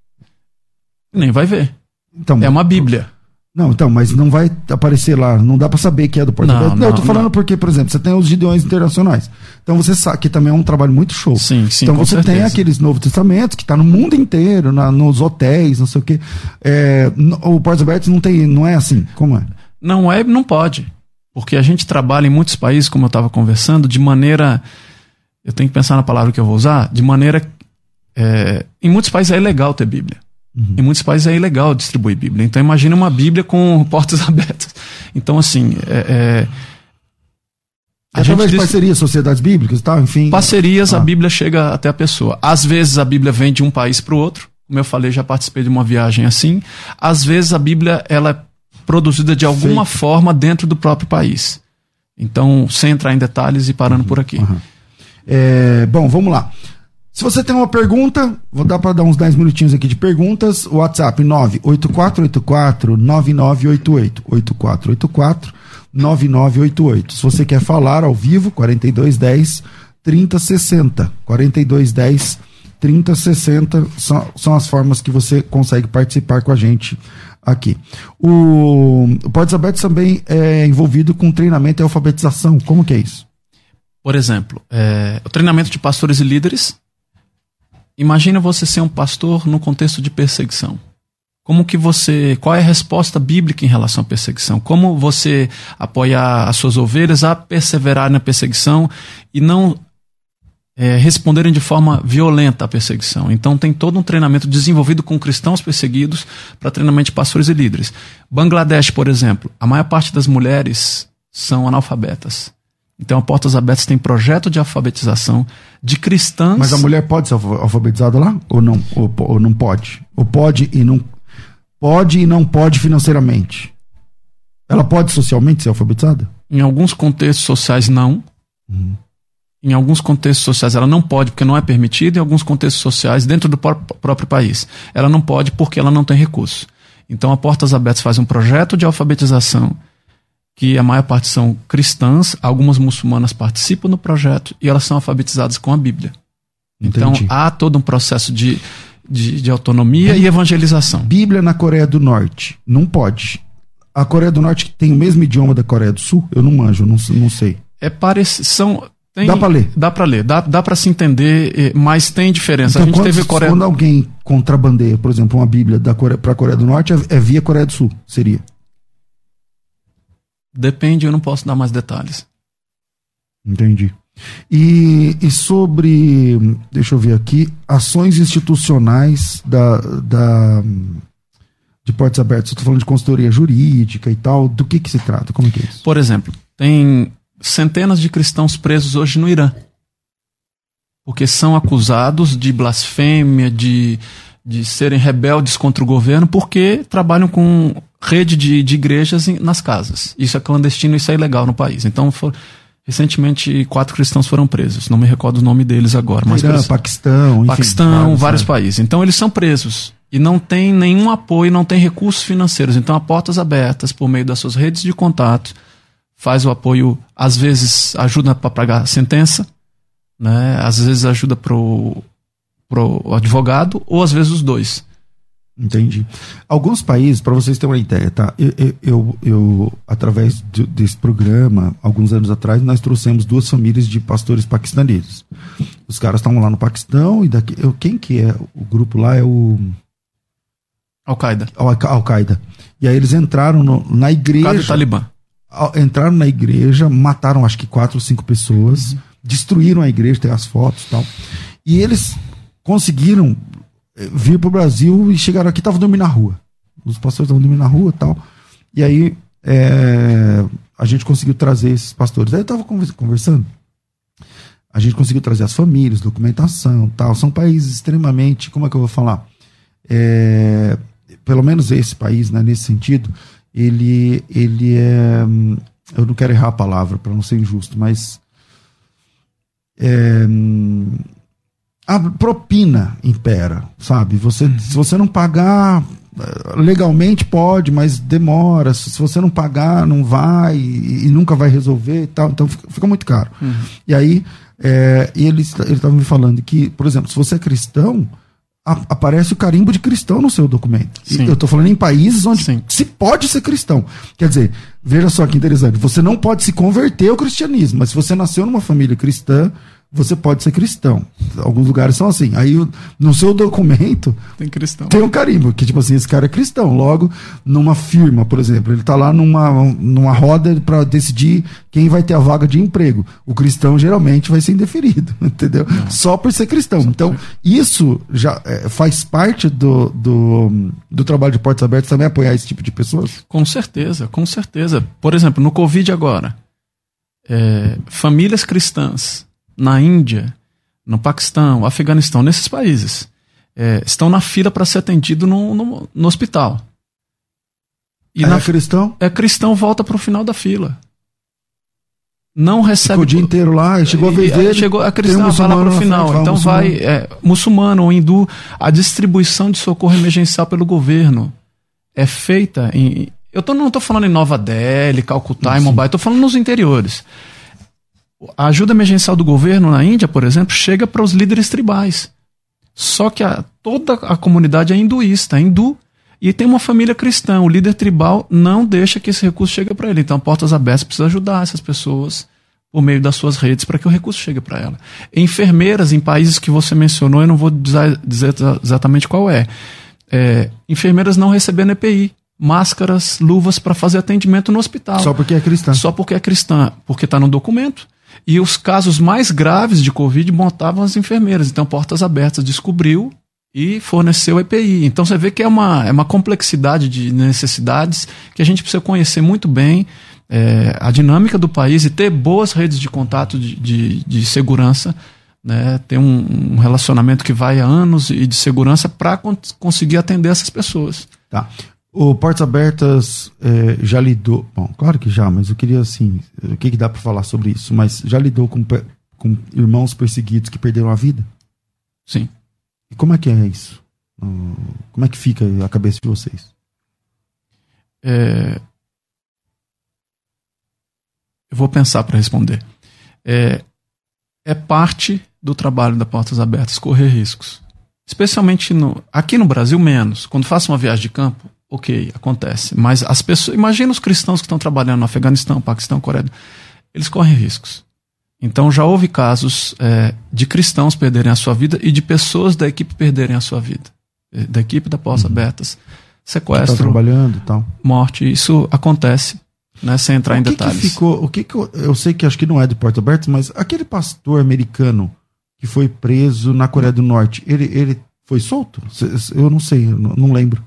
Nem vai ver. Então, É uma Bíblia. Não, então, mas não vai aparecer lá, não dá pra saber que é do Porta Não, Aberta. Não, eu tô não, falando não. porque, por exemplo, você tem os Gideões Internacionais. Então você sabe que também é um trabalho muito show. Sim, sim, então você tem certeza. aqueles Novos Testamentos que tá no mundo inteiro, na- nos hotéis, não sei o quê. É, o Portas Abertas não tem, não é assim, como é? Não é, não pode. Porque a gente trabalha em muitos países, como eu estava conversando, de maneira. Eu tenho que pensar na palavra que eu vou usar. De maneira. é, em muitos países é ilegal ter Bíblia. Em muitos países é ilegal distribuir Bíblia. Então imagina uma Bíblia com portas abertas. Então, assim. É, é, a gente Através de parcerias, sociedades bíblicas e tal, enfim. Parcerias, Ah. a Bíblia chega até a pessoa. Às vezes a Bíblia vem de um país para o outro. Como eu falei, já participei de uma viagem assim. Às vezes a Bíblia ela é produzida de alguma Feita. forma dentro do próprio país. Então, sem entrar em detalhes e parando por aqui. É, bom, vamos lá. Se você tem uma pergunta, vou dar para dar uns 10 minutinhos aqui de perguntas. WhatsApp 98484-9988. 8484-9988. Se você quer falar ao vivo, 4210 3060. 4210 30, 60 são, são as formas que você consegue participar com a gente aqui. O, o Abertos também é envolvido com treinamento e alfabetização. Como que é isso? Por exemplo, é, o treinamento de pastores e líderes. Imagina você ser um pastor no contexto de perseguição. Como que você, qual é a resposta bíblica em relação à perseguição? Como você apoiar as suas ovelhas a perseverar na perseguição e não é, responderem de forma violenta à perseguição. Então tem todo um treinamento desenvolvido com cristãos perseguidos para treinamento de pastores e líderes. Bangladesh, por exemplo, a maior parte das mulheres são analfabetas. Então a Portas Abertas tem projeto de alfabetização de cristãs. Mas a mulher pode ser alfabetizada lá? Ou não? Ou, ou não pode? Ou pode e não pode e não pode financeiramente? Ela pode socialmente ser alfabetizada? Em alguns contextos sociais, não. Uhum. Em alguns contextos sociais ela não pode porque não é permitido, em alguns contextos sociais, dentro do próprio país, ela não pode porque ela não tem recursos. Então a Portas Abertas faz um projeto de alfabetização que a maior parte são cristãs, algumas muçulmanas participam do projeto e elas são alfabetizadas com a Bíblia. Então, Entendi. Então há todo um processo de, de, de autonomia e evangelização. Bíblia na Coreia do Norte, não pode. A Coreia do Norte tem o mesmo idioma da Coreia do Sul? Eu não manjo, não, não sei. É parecido. São, tem, dá para ler? Dá para ler, dá, dá para se entender, mas tem diferença. Então, a gente quando, teve Coreia... quando alguém contrabandeia, por exemplo, uma Bíblia para a Coreia do Norte, é, é via Coreia do Sul, seria? Depende, eu não posso dar mais detalhes. Entendi. E, e sobre, deixa eu ver aqui, ações institucionais da, da de portas abertas. Estou falando de consultoria jurídica e tal. Do que que se trata? Como é que é isso? Por exemplo, tem centenas de cristãos presos hoje no Irã. Porque são acusados de blasfêmia, de, de serem rebeldes contra o governo, porque trabalham com rede de, de igrejas nas casas. Isso é clandestino, isso é ilegal no país. Então, for, recentemente, quatro cristãos foram presos. Não me recordo o nome deles agora. Mas Irã, Paquistão, Paquistão, vários, vários é. países. Então, eles são presos. E não tem nenhum apoio, não tem recursos financeiros. Então, há portas abertas por meio das suas redes de contato. Faz o apoio, às vezes ajuda para pagar a sentença, né? às vezes ajuda para o advogado, ou às vezes os dois. Entendi. Alguns países, para vocês terem uma ideia, tá? Eu, eu, eu, eu através de, desse programa, alguns anos atrás, nós trouxemos duas famílias de pastores paquistaneses. Os caras estavam lá no Paquistão e daqui. Eu, quem que é? O grupo lá é o. Al-Qaeda. Al-Qaeda. E aí eles entraram no, na igreja. Al Talibã. Entraram na igreja, mataram acho que quatro ou cinco pessoas, uhum. destruíram a igreja, tem as fotos e tal. E eles conseguiram vir pro Brasil e chegaram aqui, estavam dormindo na rua. Os pastores estavam dormindo na rua tal. E aí é, a gente conseguiu trazer esses pastores. Aí eu estava conversando. A gente conseguiu trazer as famílias, documentação tal. São países extremamente, como é que eu vou falar? É, pelo menos esse país, né, nesse sentido, ele, ele é. Eu não quero errar a palavra para não ser injusto, mas. É, a propina impera, sabe? Você, uhum. Se você não pagar eh, legalmente pode, mas demora. Se você não pagar, não vai e, e nunca vai resolver e tal. Então fica, fica muito caro. Uhum. E aí, é, e ele estava me falando que, por exemplo, se você é cristão, a, aparece o carimbo de cristão no seu documento. Eu estou falando em países onde Sim. se pode ser cristão. Quer dizer, veja só que interessante. Você não pode se converter ao cristianismo, mas se você nasceu numa família cristã, você pode ser cristão. Alguns lugares são assim. Aí no seu documento tem cristão. Tem um carimbo, que tipo assim, esse cara é cristão. Logo, numa firma, por exemplo, ele está lá numa, numa roda para decidir quem vai ter a vaga de emprego. O cristão geralmente vai ser indeferido, entendeu? Não. Só por ser cristão. Só então, isso já é, faz parte do, do, do trabalho de portas abertas também apoiar esse tipo de pessoas? Com certeza, com certeza. Por exemplo, no Covid agora, é, famílias cristãs na Índia, no Paquistão, Afeganistão, nesses países, é, estão na fila para ser atendido no, no, no hospital. E é na, cristão? É cristão, volta para o final da fila. Não recebe. Ficou o dia inteiro lá, chegou a vez dele. Chegou a cristão, um vai lá para o final. Frente, então vai, é, muçulmano ou hindu, a distribuição de socorro emergencial pelo governo é feita em. Eu tô, não estou falando em Nova Delhi, Calcutá e Mumbai, estou falando nos interiores. A ajuda emergencial do governo na Índia, por exemplo, chega para os líderes tribais. Só que a, toda a comunidade é hinduísta, é hindu. E tem uma família cristã. O líder tribal não deixa que esse recurso chegue para ele. Então, Portas Abertas precisa ajudar essas pessoas por meio das suas redes para que o recurso chegue para ela. Enfermeiras em países que você mencionou, eu não vou dizer, exatamente qual é. é. Enfermeiras não recebendo EPI, máscaras, luvas para fazer atendimento no hospital. Só porque é cristã. Só porque é cristã, porque está no documento. E os casos mais graves de Covid montavam as enfermeiras. Então, Portas Abertas descobriu e forneceu EPI. Então você vê que é uma, é uma complexidade de necessidades que a gente precisa conhecer muito bem é, a dinâmica do país e ter boas redes de contato de, de, de segurança, né, ter um, um, relacionamento que vai a anos e de segurança para con conseguir atender essas pessoas. Tá. O Portas Abertas é, já lidou. Bom, claro que já, mas eu queria assim. O que, que dá para falar sobre isso? Mas já lidou com, com irmãos perseguidos que perderam a vida? Sim. E como é que é isso? Como é que fica a cabeça de vocês? É... Eu vou pensar para responder. É... é parte do trabalho da Portas Abertas correr riscos. Especialmente no... aqui no Brasil, menos. Quando faço uma viagem de campo, ok, acontece. Mas as pessoas. Imagina os cristãos que estão trabalhando no Afeganistão, Paquistão, Coreia. Eles correm riscos. Então já houve casos é, de cristãos perderem a sua vida e de pessoas da equipe perderem a sua vida. É, da equipe da Portas uhum. Abertas. Sequestro. Tá trabalhando e tal. Morte. Isso acontece, né, sem entrar o em que detalhes. Que ficou, o que, que eu, eu sei que acho que não é de Portas Abertas, mas aquele pastor americano que foi preso na Coreia do Norte, ele, ele foi solto? Eu não sei, eu não lembro.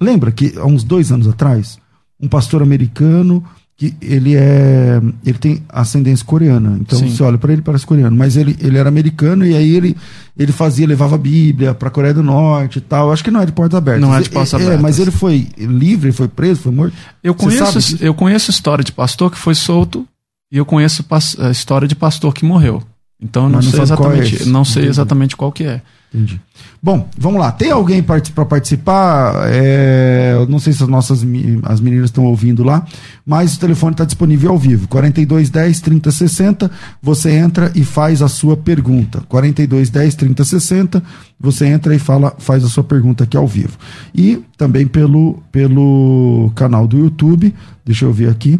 Lembra que há uns dois anos atrás, um pastor americano que ele é ele tem ascendência coreana. Então Sim. você olha para ele parece coreano. Mas ele, ele era americano e aí ele ele fazia levava a Bíblia para Coreia do Norte e tal. Acho que não é de portas abertas. Não é de portas abertas. é, mas ele foi livre foi preso foi morto. Eu conheço eu conheço história de pastor que foi solto e eu conheço a história de pastor que morreu. Então eu não, não sei exatamente é não sei exatamente qual que é Entendi. Bom, vamos lá. Tem alguém para participar? É, eu não sei se as nossas as meninas estão ouvindo lá, mas o telefone está disponível ao vivo. 4210 3060. Você entra e faz a sua pergunta. 4210 3060. Você entra e fala, faz a sua pergunta aqui ao vivo. E também pelo, pelo canal do YouTube. Deixa eu ver aqui.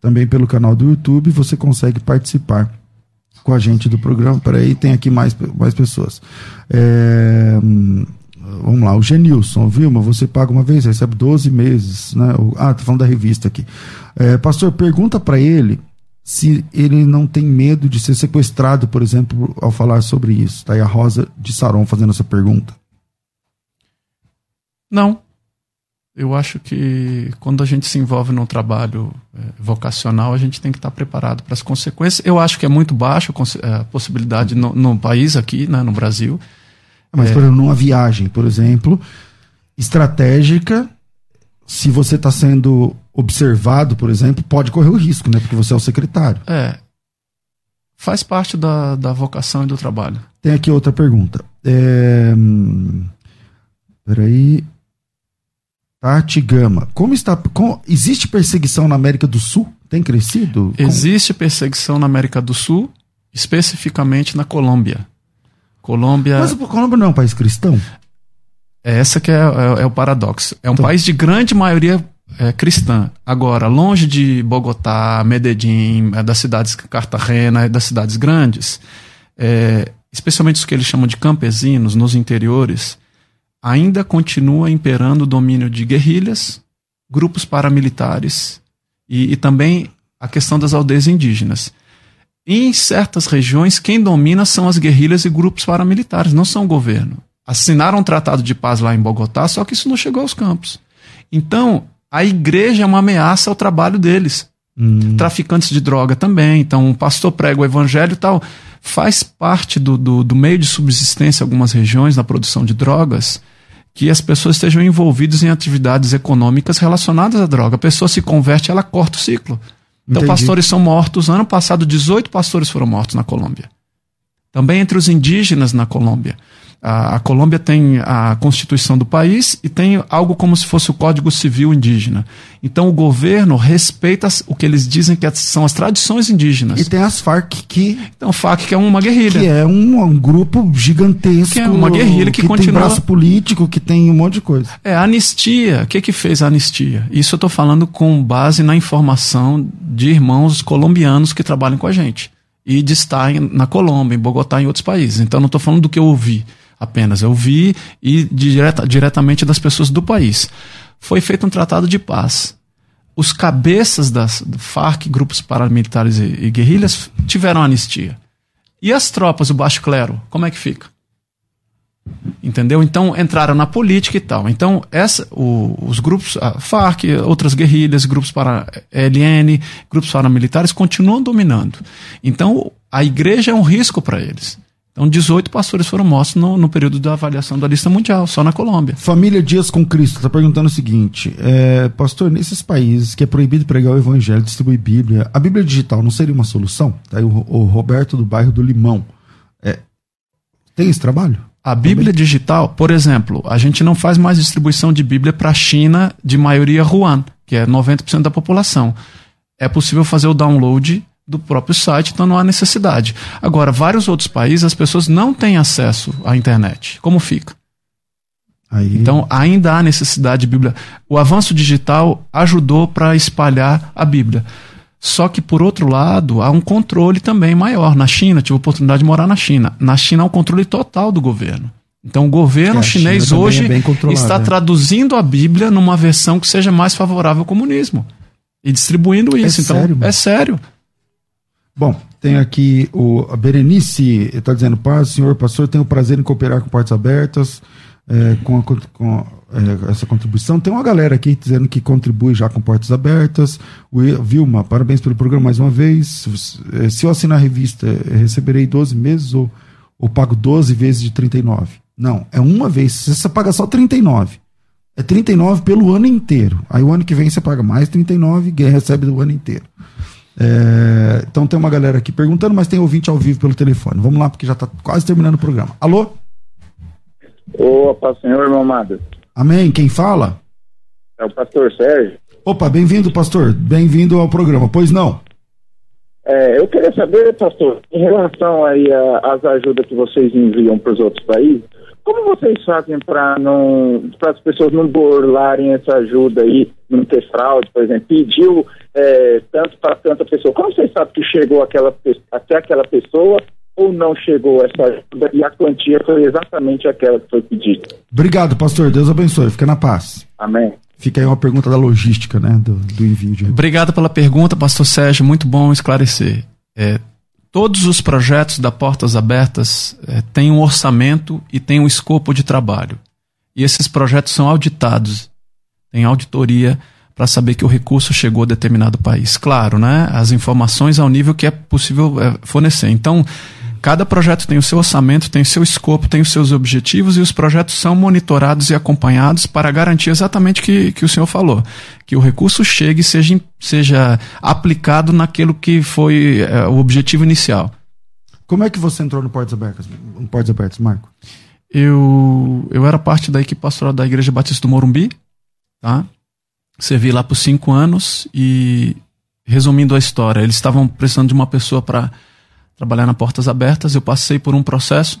Também pelo canal do YouTube você consegue participar com a gente do programa. Peraí, tem aqui mais, mais pessoas. É, vamos lá, o Genilson, Vilma, você paga uma vez, recebe 12 meses. Né? Ah, tá falando da revista aqui. É, pastor, pergunta para ele se ele não tem medo de ser sequestrado, por exemplo, ao falar sobre isso. Tá aí a Rosa de Saron fazendo essa pergunta. Não, eu acho que quando a gente se envolve num trabalho é, vocacional, a gente tem que estar preparado para as consequências. Eu acho que é muito baixo a possibilidade no, no país aqui, né, no Brasil. Mas, é... por exemplo, numa viagem, por exemplo, estratégica, se você está sendo observado, por exemplo, pode correr o risco, né? Porque você é o secretário. É. Faz parte da, da vocação e do trabalho. Tem aqui outra pergunta. É... Peraí. Tati Gama. Como está. Com, existe perseguição na América do Sul? Tem crescido? Existe perseguição na América do Sul, especificamente na Colômbia. Colômbia. Mas o Colômbia não é um país cristão? É essa que é, é, é o paradoxo. É um então... país de grande maioria é, cristã. Agora, longe de Bogotá, Medellín, é das cidades Cartagena, é das cidades grandes, é, especialmente os que eles chamam de campesinos, nos interiores, ainda continua imperando o domínio de guerrilhas, grupos paramilitares e, e também a questão das aldeias indígenas. Em certas regiões, quem domina são as guerrilhas e grupos paramilitares, não são o governo. Assinaram um tratado de paz lá em Bogotá, só que isso não chegou aos campos. Então, a igreja é uma ameaça ao trabalho deles. Hum. Traficantes de droga também. Então, um pastor prega o evangelho e tal. Faz parte do, do, do meio de subsistência em algumas regiões na produção de drogas que as pessoas estejam envolvidas em atividades econômicas relacionadas à droga. A pessoa se converte, ela corta o ciclo. Então, Entendi. pastores são mortos. Ano passado, 18 pastores foram mortos na Colômbia. Também entre os indígenas na Colômbia. A, a, Colômbia tem a constituição do país e tem algo como se fosse o Código Civil indígena. Então o governo respeita o que eles dizem que são as tradições indígenas. E tem as Farc que. Então, Farc que é uma guerrilha. Que é um, um grupo gigantesco. Que é uma guerrilha que, que continua. Tem braço político, que tem um monte de coisa. É, a anistia. O que, que fez a anistia? Isso eu estou falando com base na informação de irmãos colombianos que trabalham com a gente. E de estar em, na Colômbia, em Bogotá, em outros países. Então, não estou falando do que eu ouvi apenas. Eu vi e direta, diretamente das pessoas do país. Foi feito um tratado de paz. Os cabeças das FARC, grupos paramilitares e, e guerrilhas, tiveram anistia. E as tropas, o baixo clero, como é que fica? Entendeu? Então entraram na política e tal. Então, essa, o, os grupos, a FARC, outras guerrilhas, grupos para LN, grupos paramilitares continuam dominando. Então, a igreja é um risco para eles. Então, 18 pastores foram mortos no, no, período da avaliação da lista mundial, só na Colômbia. Família Dias com Cristo está perguntando o seguinte: é, Pastor, nesses países que é proibido pregar o evangelho, distribuir Bíblia, a Bíblia digital não seria uma solução? Tá aí o, o Roberto do bairro do Limão. É, tem esse trabalho? A Bíblia Também? digital, por exemplo, a gente não faz mais distribuição de Bíblia para a China de maioria Ruan, que é 90% da população. É possível fazer o download do próprio site, então não há necessidade. Agora, vários outros países, as pessoas não têm acesso à internet. Como fica? Aí... Então, ainda há necessidade de Bíblia. O avanço digital ajudou para espalhar a Bíblia. Só que, por outro lado, há um controle também maior. Na China, tive a oportunidade de morar na China. Na China há um controle total do governo. Então, o governo chinês hoje é está né? traduzindo a Bíblia numa versão que seja mais favorável ao comunismo. E distribuindo é isso. É então, sério, é sério. Bom, tem aqui o a Berenice, está dizendo, paz, senhor pastor, tenho o prazer em cooperar com Portas Abertas, é, com, a, com é, essa contribuição. Tem uma galera aqui dizendo que contribui já com Portas Abertas. O Vilma, parabéns pelo programa mais uma vez. Se eu assinar a revista, receberei 12 meses ou, ou pago 12 vezes de 39? Não, é uma vez. Você paga só 39. É 39 pelo ano inteiro. Aí o ano que vem você paga mais 39 e recebe do ano inteiro. É, então tem uma galera aqui perguntando, mas tem ouvinte ao vivo pelo telefone. Vamos lá, porque já está quase terminando o programa. Alô? Opa, senhor irmão amado. Amém. Quem fala? É o pastor Sérgio. Opa, bem-vindo, pastor. Bem-vindo ao programa. Pois não? É, eu queria saber, pastor, em relação aí às ajudas que vocês enviam para os outros países, como vocês fazem para não para as pessoas não burlarem essa ajuda aí, não ter fraude, por exemplo, pediu é, tanto para tanta pessoa. Como vocês sabem que chegou aquela, até aquela pessoa ou não chegou essa ajuda e a quantia foi exatamente aquela que foi pedida? Obrigado, pastor. Deus abençoe. Fica na paz. Amém. Fica aí uma pergunta da logística, né, do, do envio. De... Obrigado pela pergunta, pastor Sérgio. Muito bom esclarecer. É, todos os projetos da Portas Abertas é, têm um orçamento e têm um escopo de trabalho. E esses projetos são auditados. Tem auditoria para saber que o recurso chegou a determinado país. Claro, né? As informações ao nível que é possível é, fornecer. Então, cada projeto tem o seu orçamento, tem o seu escopo, tem os seus objetivos e os projetos são monitorados e acompanhados para garantir exatamente o que, que o senhor falou. Que o recurso chegue e seja, seja aplicado naquilo que foi é, o objetivo inicial. Como é que você entrou no Portas Abertas, no Portas Abertas Marco? Eu, eu era parte da equipe pastoral da Igreja Batista do Morumbi, tá? servi lá por cinco anos e, resumindo a história, eles estavam precisando de uma pessoa para trabalhar na Portas Abertas. Eu passei por um processo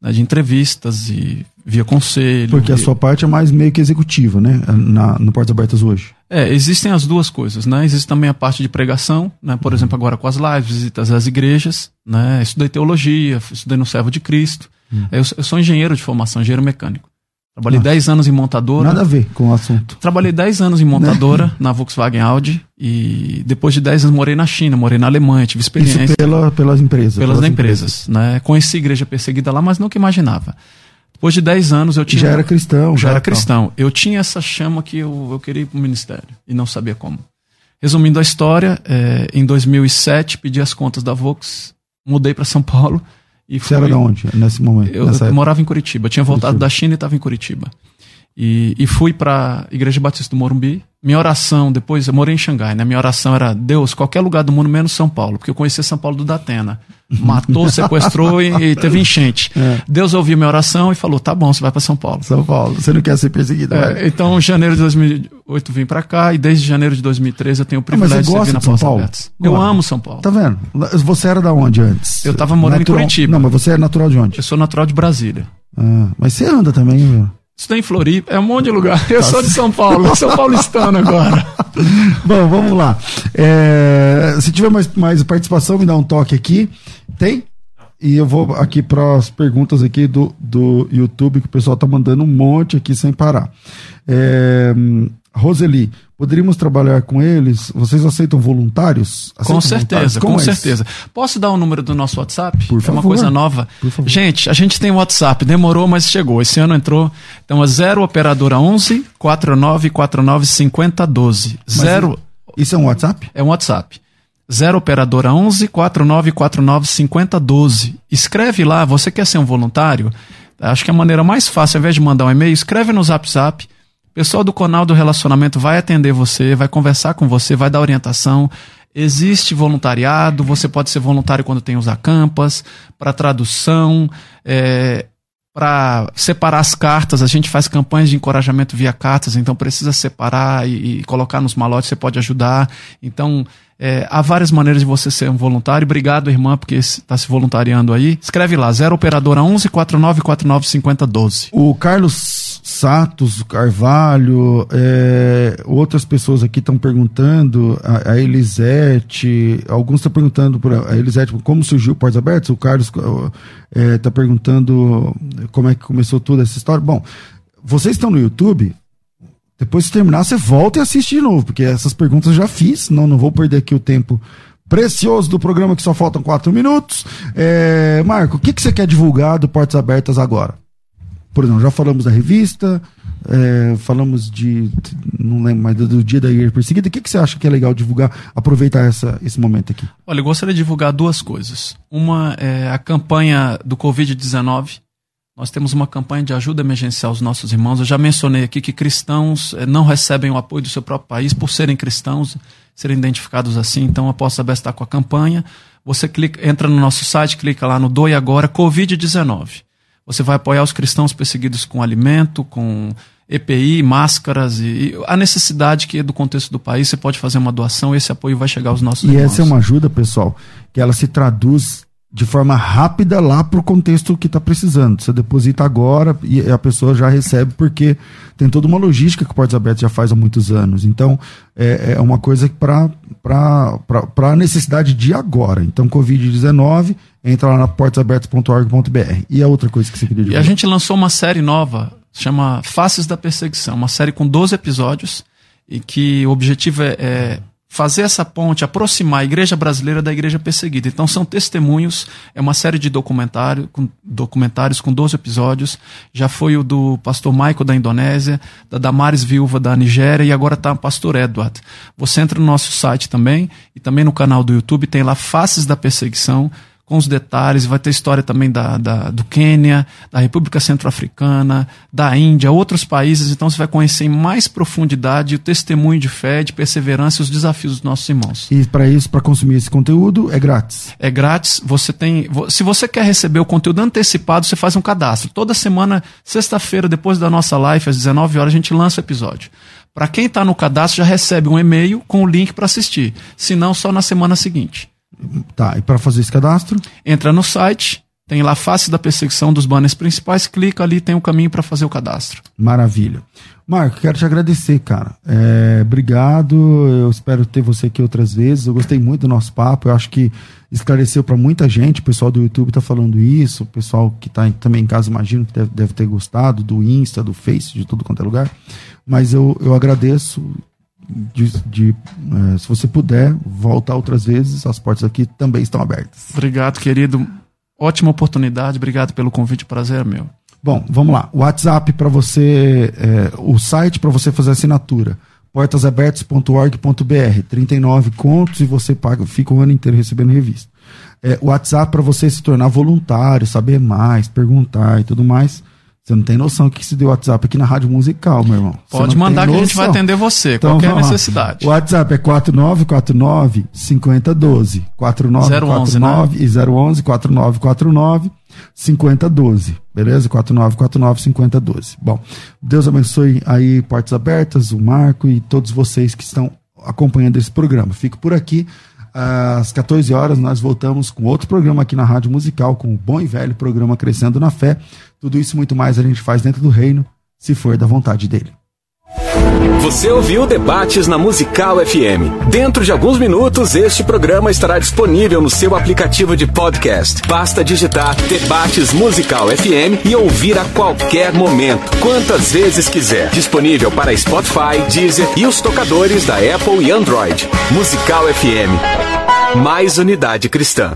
né, de entrevistas e via conselho. Porque via... a sua parte é mais meio que executiva, né? Na, no Portas Abertas hoje. É, existem as duas coisas, né? Existe também a parte de pregação, né? Por uhum. exemplo, agora com as lives, visitas às igrejas, né? Estudei teologia, estudei no Servo de Cristo. Uhum. Eu, eu sou engenheiro de formação, engenheiro mecânico. Trabalhei 10 anos em montadora. Nada a ver com o assunto. Trabalhei 10 anos em montadora, na Volkswagen Audi. E depois de 10 anos morei na China, morei na Alemanha, tive experiência. Isso pela, pelas empresas. Pelas, pelas empresas. empresas. Né? Conheci igreja perseguida lá, mas nunca imaginava. Depois de 10 anos eu tinha. Já era cristão. Já, já era cristão. Eu tinha essa chama que eu, eu queria ir para o ministério e não sabia como. Resumindo a história, é, em 2007 pedi as contas da Volks, mudei para São Paulo e Você era de onde, nesse momento? Eu, eu morava em Curitiba. Eu tinha voltado Curitiba. da China e estava em Curitiba. E, e fui para a Igreja Batista do Morumbi. Minha oração, depois eu morei em Xangai, né? Minha oração era Deus, qualquer lugar do mundo menos São Paulo, porque eu conhecia São Paulo do Datena. Matou, sequestrou e, e teve enchente. É. Deus ouviu minha oração e falou: tá bom, você vai para São Paulo. São Paulo, você não quer ser perseguido. É, então, em janeiro de 2008 vim para cá e desde janeiro de 2013 eu tenho o Ah, privilégio de servir na São Paulo? Abertas. Eu Gosta. amo São Paulo. Tá vendo? Você era da onde antes? Eu tava morando em Natural- Curitiba. Não, mas você é natural de onde? Eu sou natural de Brasília. Ah, mas você anda também, viu? Estou em Floripa, é um monte de lugar. Tá Eu sou de São Paulo, sou paulistano agora. Bom, vamos lá. É, se tiver mais, mais participação, me dá um toque aqui. Tem? E eu vou aqui para as perguntas aqui do, do YouTube, que o pessoal tá mandando um monte aqui sem parar. É, Roseli, poderíamos trabalhar com eles? Vocês aceitam voluntários? Com Aceitam certeza, voluntários? com é certeza. Posso dar o número do nosso WhatsApp? Por É uma favor. coisa nova. Por favor. Gente, a gente tem WhatsApp, demorou, mas chegou. Esse ano entrou. Então é 0 operadora 11 4949 5012. Zero Isso é um WhatsApp? é um WhatsApp. 0 operadora 11 4949 5012. Escreve lá, você quer ser um voluntário? Acho que a maneira mais fácil, ao invés de mandar um e-mail, escreve no Zap Zap. Pessoal do canal do relacionamento vai atender você, vai conversar com você, vai dar orientação. Existe voluntariado, você pode ser voluntário quando tem os acampas, para tradução, para separar as cartas. A gente faz campanhas de encorajamento via cartas, então precisa separar e, e colocar nos malotes, você pode ajudar. Então, é, há várias maneiras de você ser um voluntário. Obrigado, irmã, porque está se voluntariando aí. Escreve lá, 0 operadora 11 4949 5012. O Carlos Satos Carvalho, é, outras pessoas aqui estão perguntando, a, a Elisete, alguns estão perguntando, por, a Elisete, como surgiu o Portos Abertos, o Carlos está perguntando como é que começou toda essa história. Bom, vocês estão no YouTube, depois de terminar, você volta e assiste de novo, porque essas perguntas eu já fiz, não, não vou perder aqui o tempo precioso do programa, que só faltam quatro minutos. É, Marco, o que, que você quer divulgar do Portas Abertas agora? Por exemplo, já falamos da revista, é, falamos de. Não lembro mais do, do dia da igreja perseguida. O que, que você acha que é legal divulgar, aproveitar essa, esse momento aqui? Olha, eu gostaria de divulgar duas coisas. Uma é a campanha do Covid-19. Nós temos uma campanha de ajuda emergencial aos nossos irmãos. Eu já mencionei aqui que cristãos eh, não recebem o apoio do seu próprio país por serem cristãos, serem identificados assim. Então, a Apóstolo Abel está com a campanha. Você clica, entra no nosso site, clica lá no Doe Agora Covid-19. Você vai apoiar os cristãos perseguidos com alimento, com EPI, máscaras e, a necessidade que é do contexto do país. Você pode fazer uma doação e esse apoio vai chegar aos nossos E irmãos. essa é uma ajuda, pessoal, que ela se traduz de forma rápida lá para o contexto que está precisando. Você deposita agora e a pessoa já recebe, porque tem toda uma logística que o Portos Abertos já faz há muitos anos. Então, é, é uma coisa para a necessidade de agora. Então, Covid-19, entra lá na portasabertas.org.br. E a outra coisa que você queria E dizer? a gente lançou uma série nova, chama Faces da Perseguição, uma série com 12 episódios, e que o objetivo é, é fazer essa ponte, aproximar a igreja brasileira da igreja perseguida. Então são testemunhos, é uma série de documentário, com, documentários com 12 episódios. Já foi o do pastor Michael da Indonésia, da Damares Viúva da Nigéria e agora está o pastor Edward. Você entra no nosso site também e também no canal do YouTube, tem lá Faces da Perseguição com os detalhes, vai ter história também da, da, do Quênia, da República Centro-Africana, da Índia, outros países, então você vai conhecer em mais profundidade o testemunho de fé, de perseverança e os desafios dos nossos irmãos. E para isso, para consumir esse conteúdo, é grátis. É grátis, você tem. Se você quer receber o conteúdo antecipado, você faz um cadastro. Toda semana, sexta-feira, depois da nossa live, às 19 horas, a gente lança o episódio. Para quem está no cadastro, já recebe um e-mail com o link para assistir. Se não, só na semana seguinte. Tá, e para fazer esse cadastro? Entra no site, tem lá face da perseguição dos banners principais, clica ali, tem o um caminho para fazer o cadastro. Maravilha. Marco, quero te agradecer, cara. É, obrigado. Eu espero ter você aqui outras vezes. Eu gostei muito do nosso papo. Eu acho que esclareceu para muita gente. O pessoal do YouTube está falando isso. O pessoal que está também em casa, imagino que deve, deve, ter gostado do Insta, do Face, de tudo quanto é lugar. Mas eu, eu agradeço. De, de é, se você puder voltar outras vezes, as portas aqui também estão abertas. Obrigado, querido. Ótima oportunidade. Obrigado pelo convite. Prazer é meu. Bom, vamos lá. O WhatsApp para você, é, o site para você fazer assinatura, portasabertas.org.br, 39 contos e você paga, fica o ano inteiro recebendo revista. É, o WhatsApp para você se tornar voluntário, saber mais, perguntar e tudo mais, Você não tem noção que se deu WhatsApp aqui na Rádio Musical, meu irmão. Pode mandar que a gente vai atender você, então, qualquer necessidade. O WhatsApp é 4949 5012. 4949 e 011 4949 5012. Beleza? 4949 5012. Bom, Deus abençoe aí Portas Abertas, o Marco e todos vocês que estão acompanhando esse programa. Fico por aqui. Às 14 horas nós voltamos com outro programa aqui na Rádio Musical, com o bom e velho programa Crescendo na Fé. Tudo isso e muito mais a gente faz dentro do reino, se for da vontade dele. Você ouviu Debates na Musical FM. Dentro de alguns minutos, este programa estará disponível no seu aplicativo de podcast. Basta digitar Debates Musical FM e ouvir a qualquer momento, quantas vezes quiser. Disponível para Spotify, Deezer e os tocadores da Apple e Android. Musical FM. Mais unidade cristã.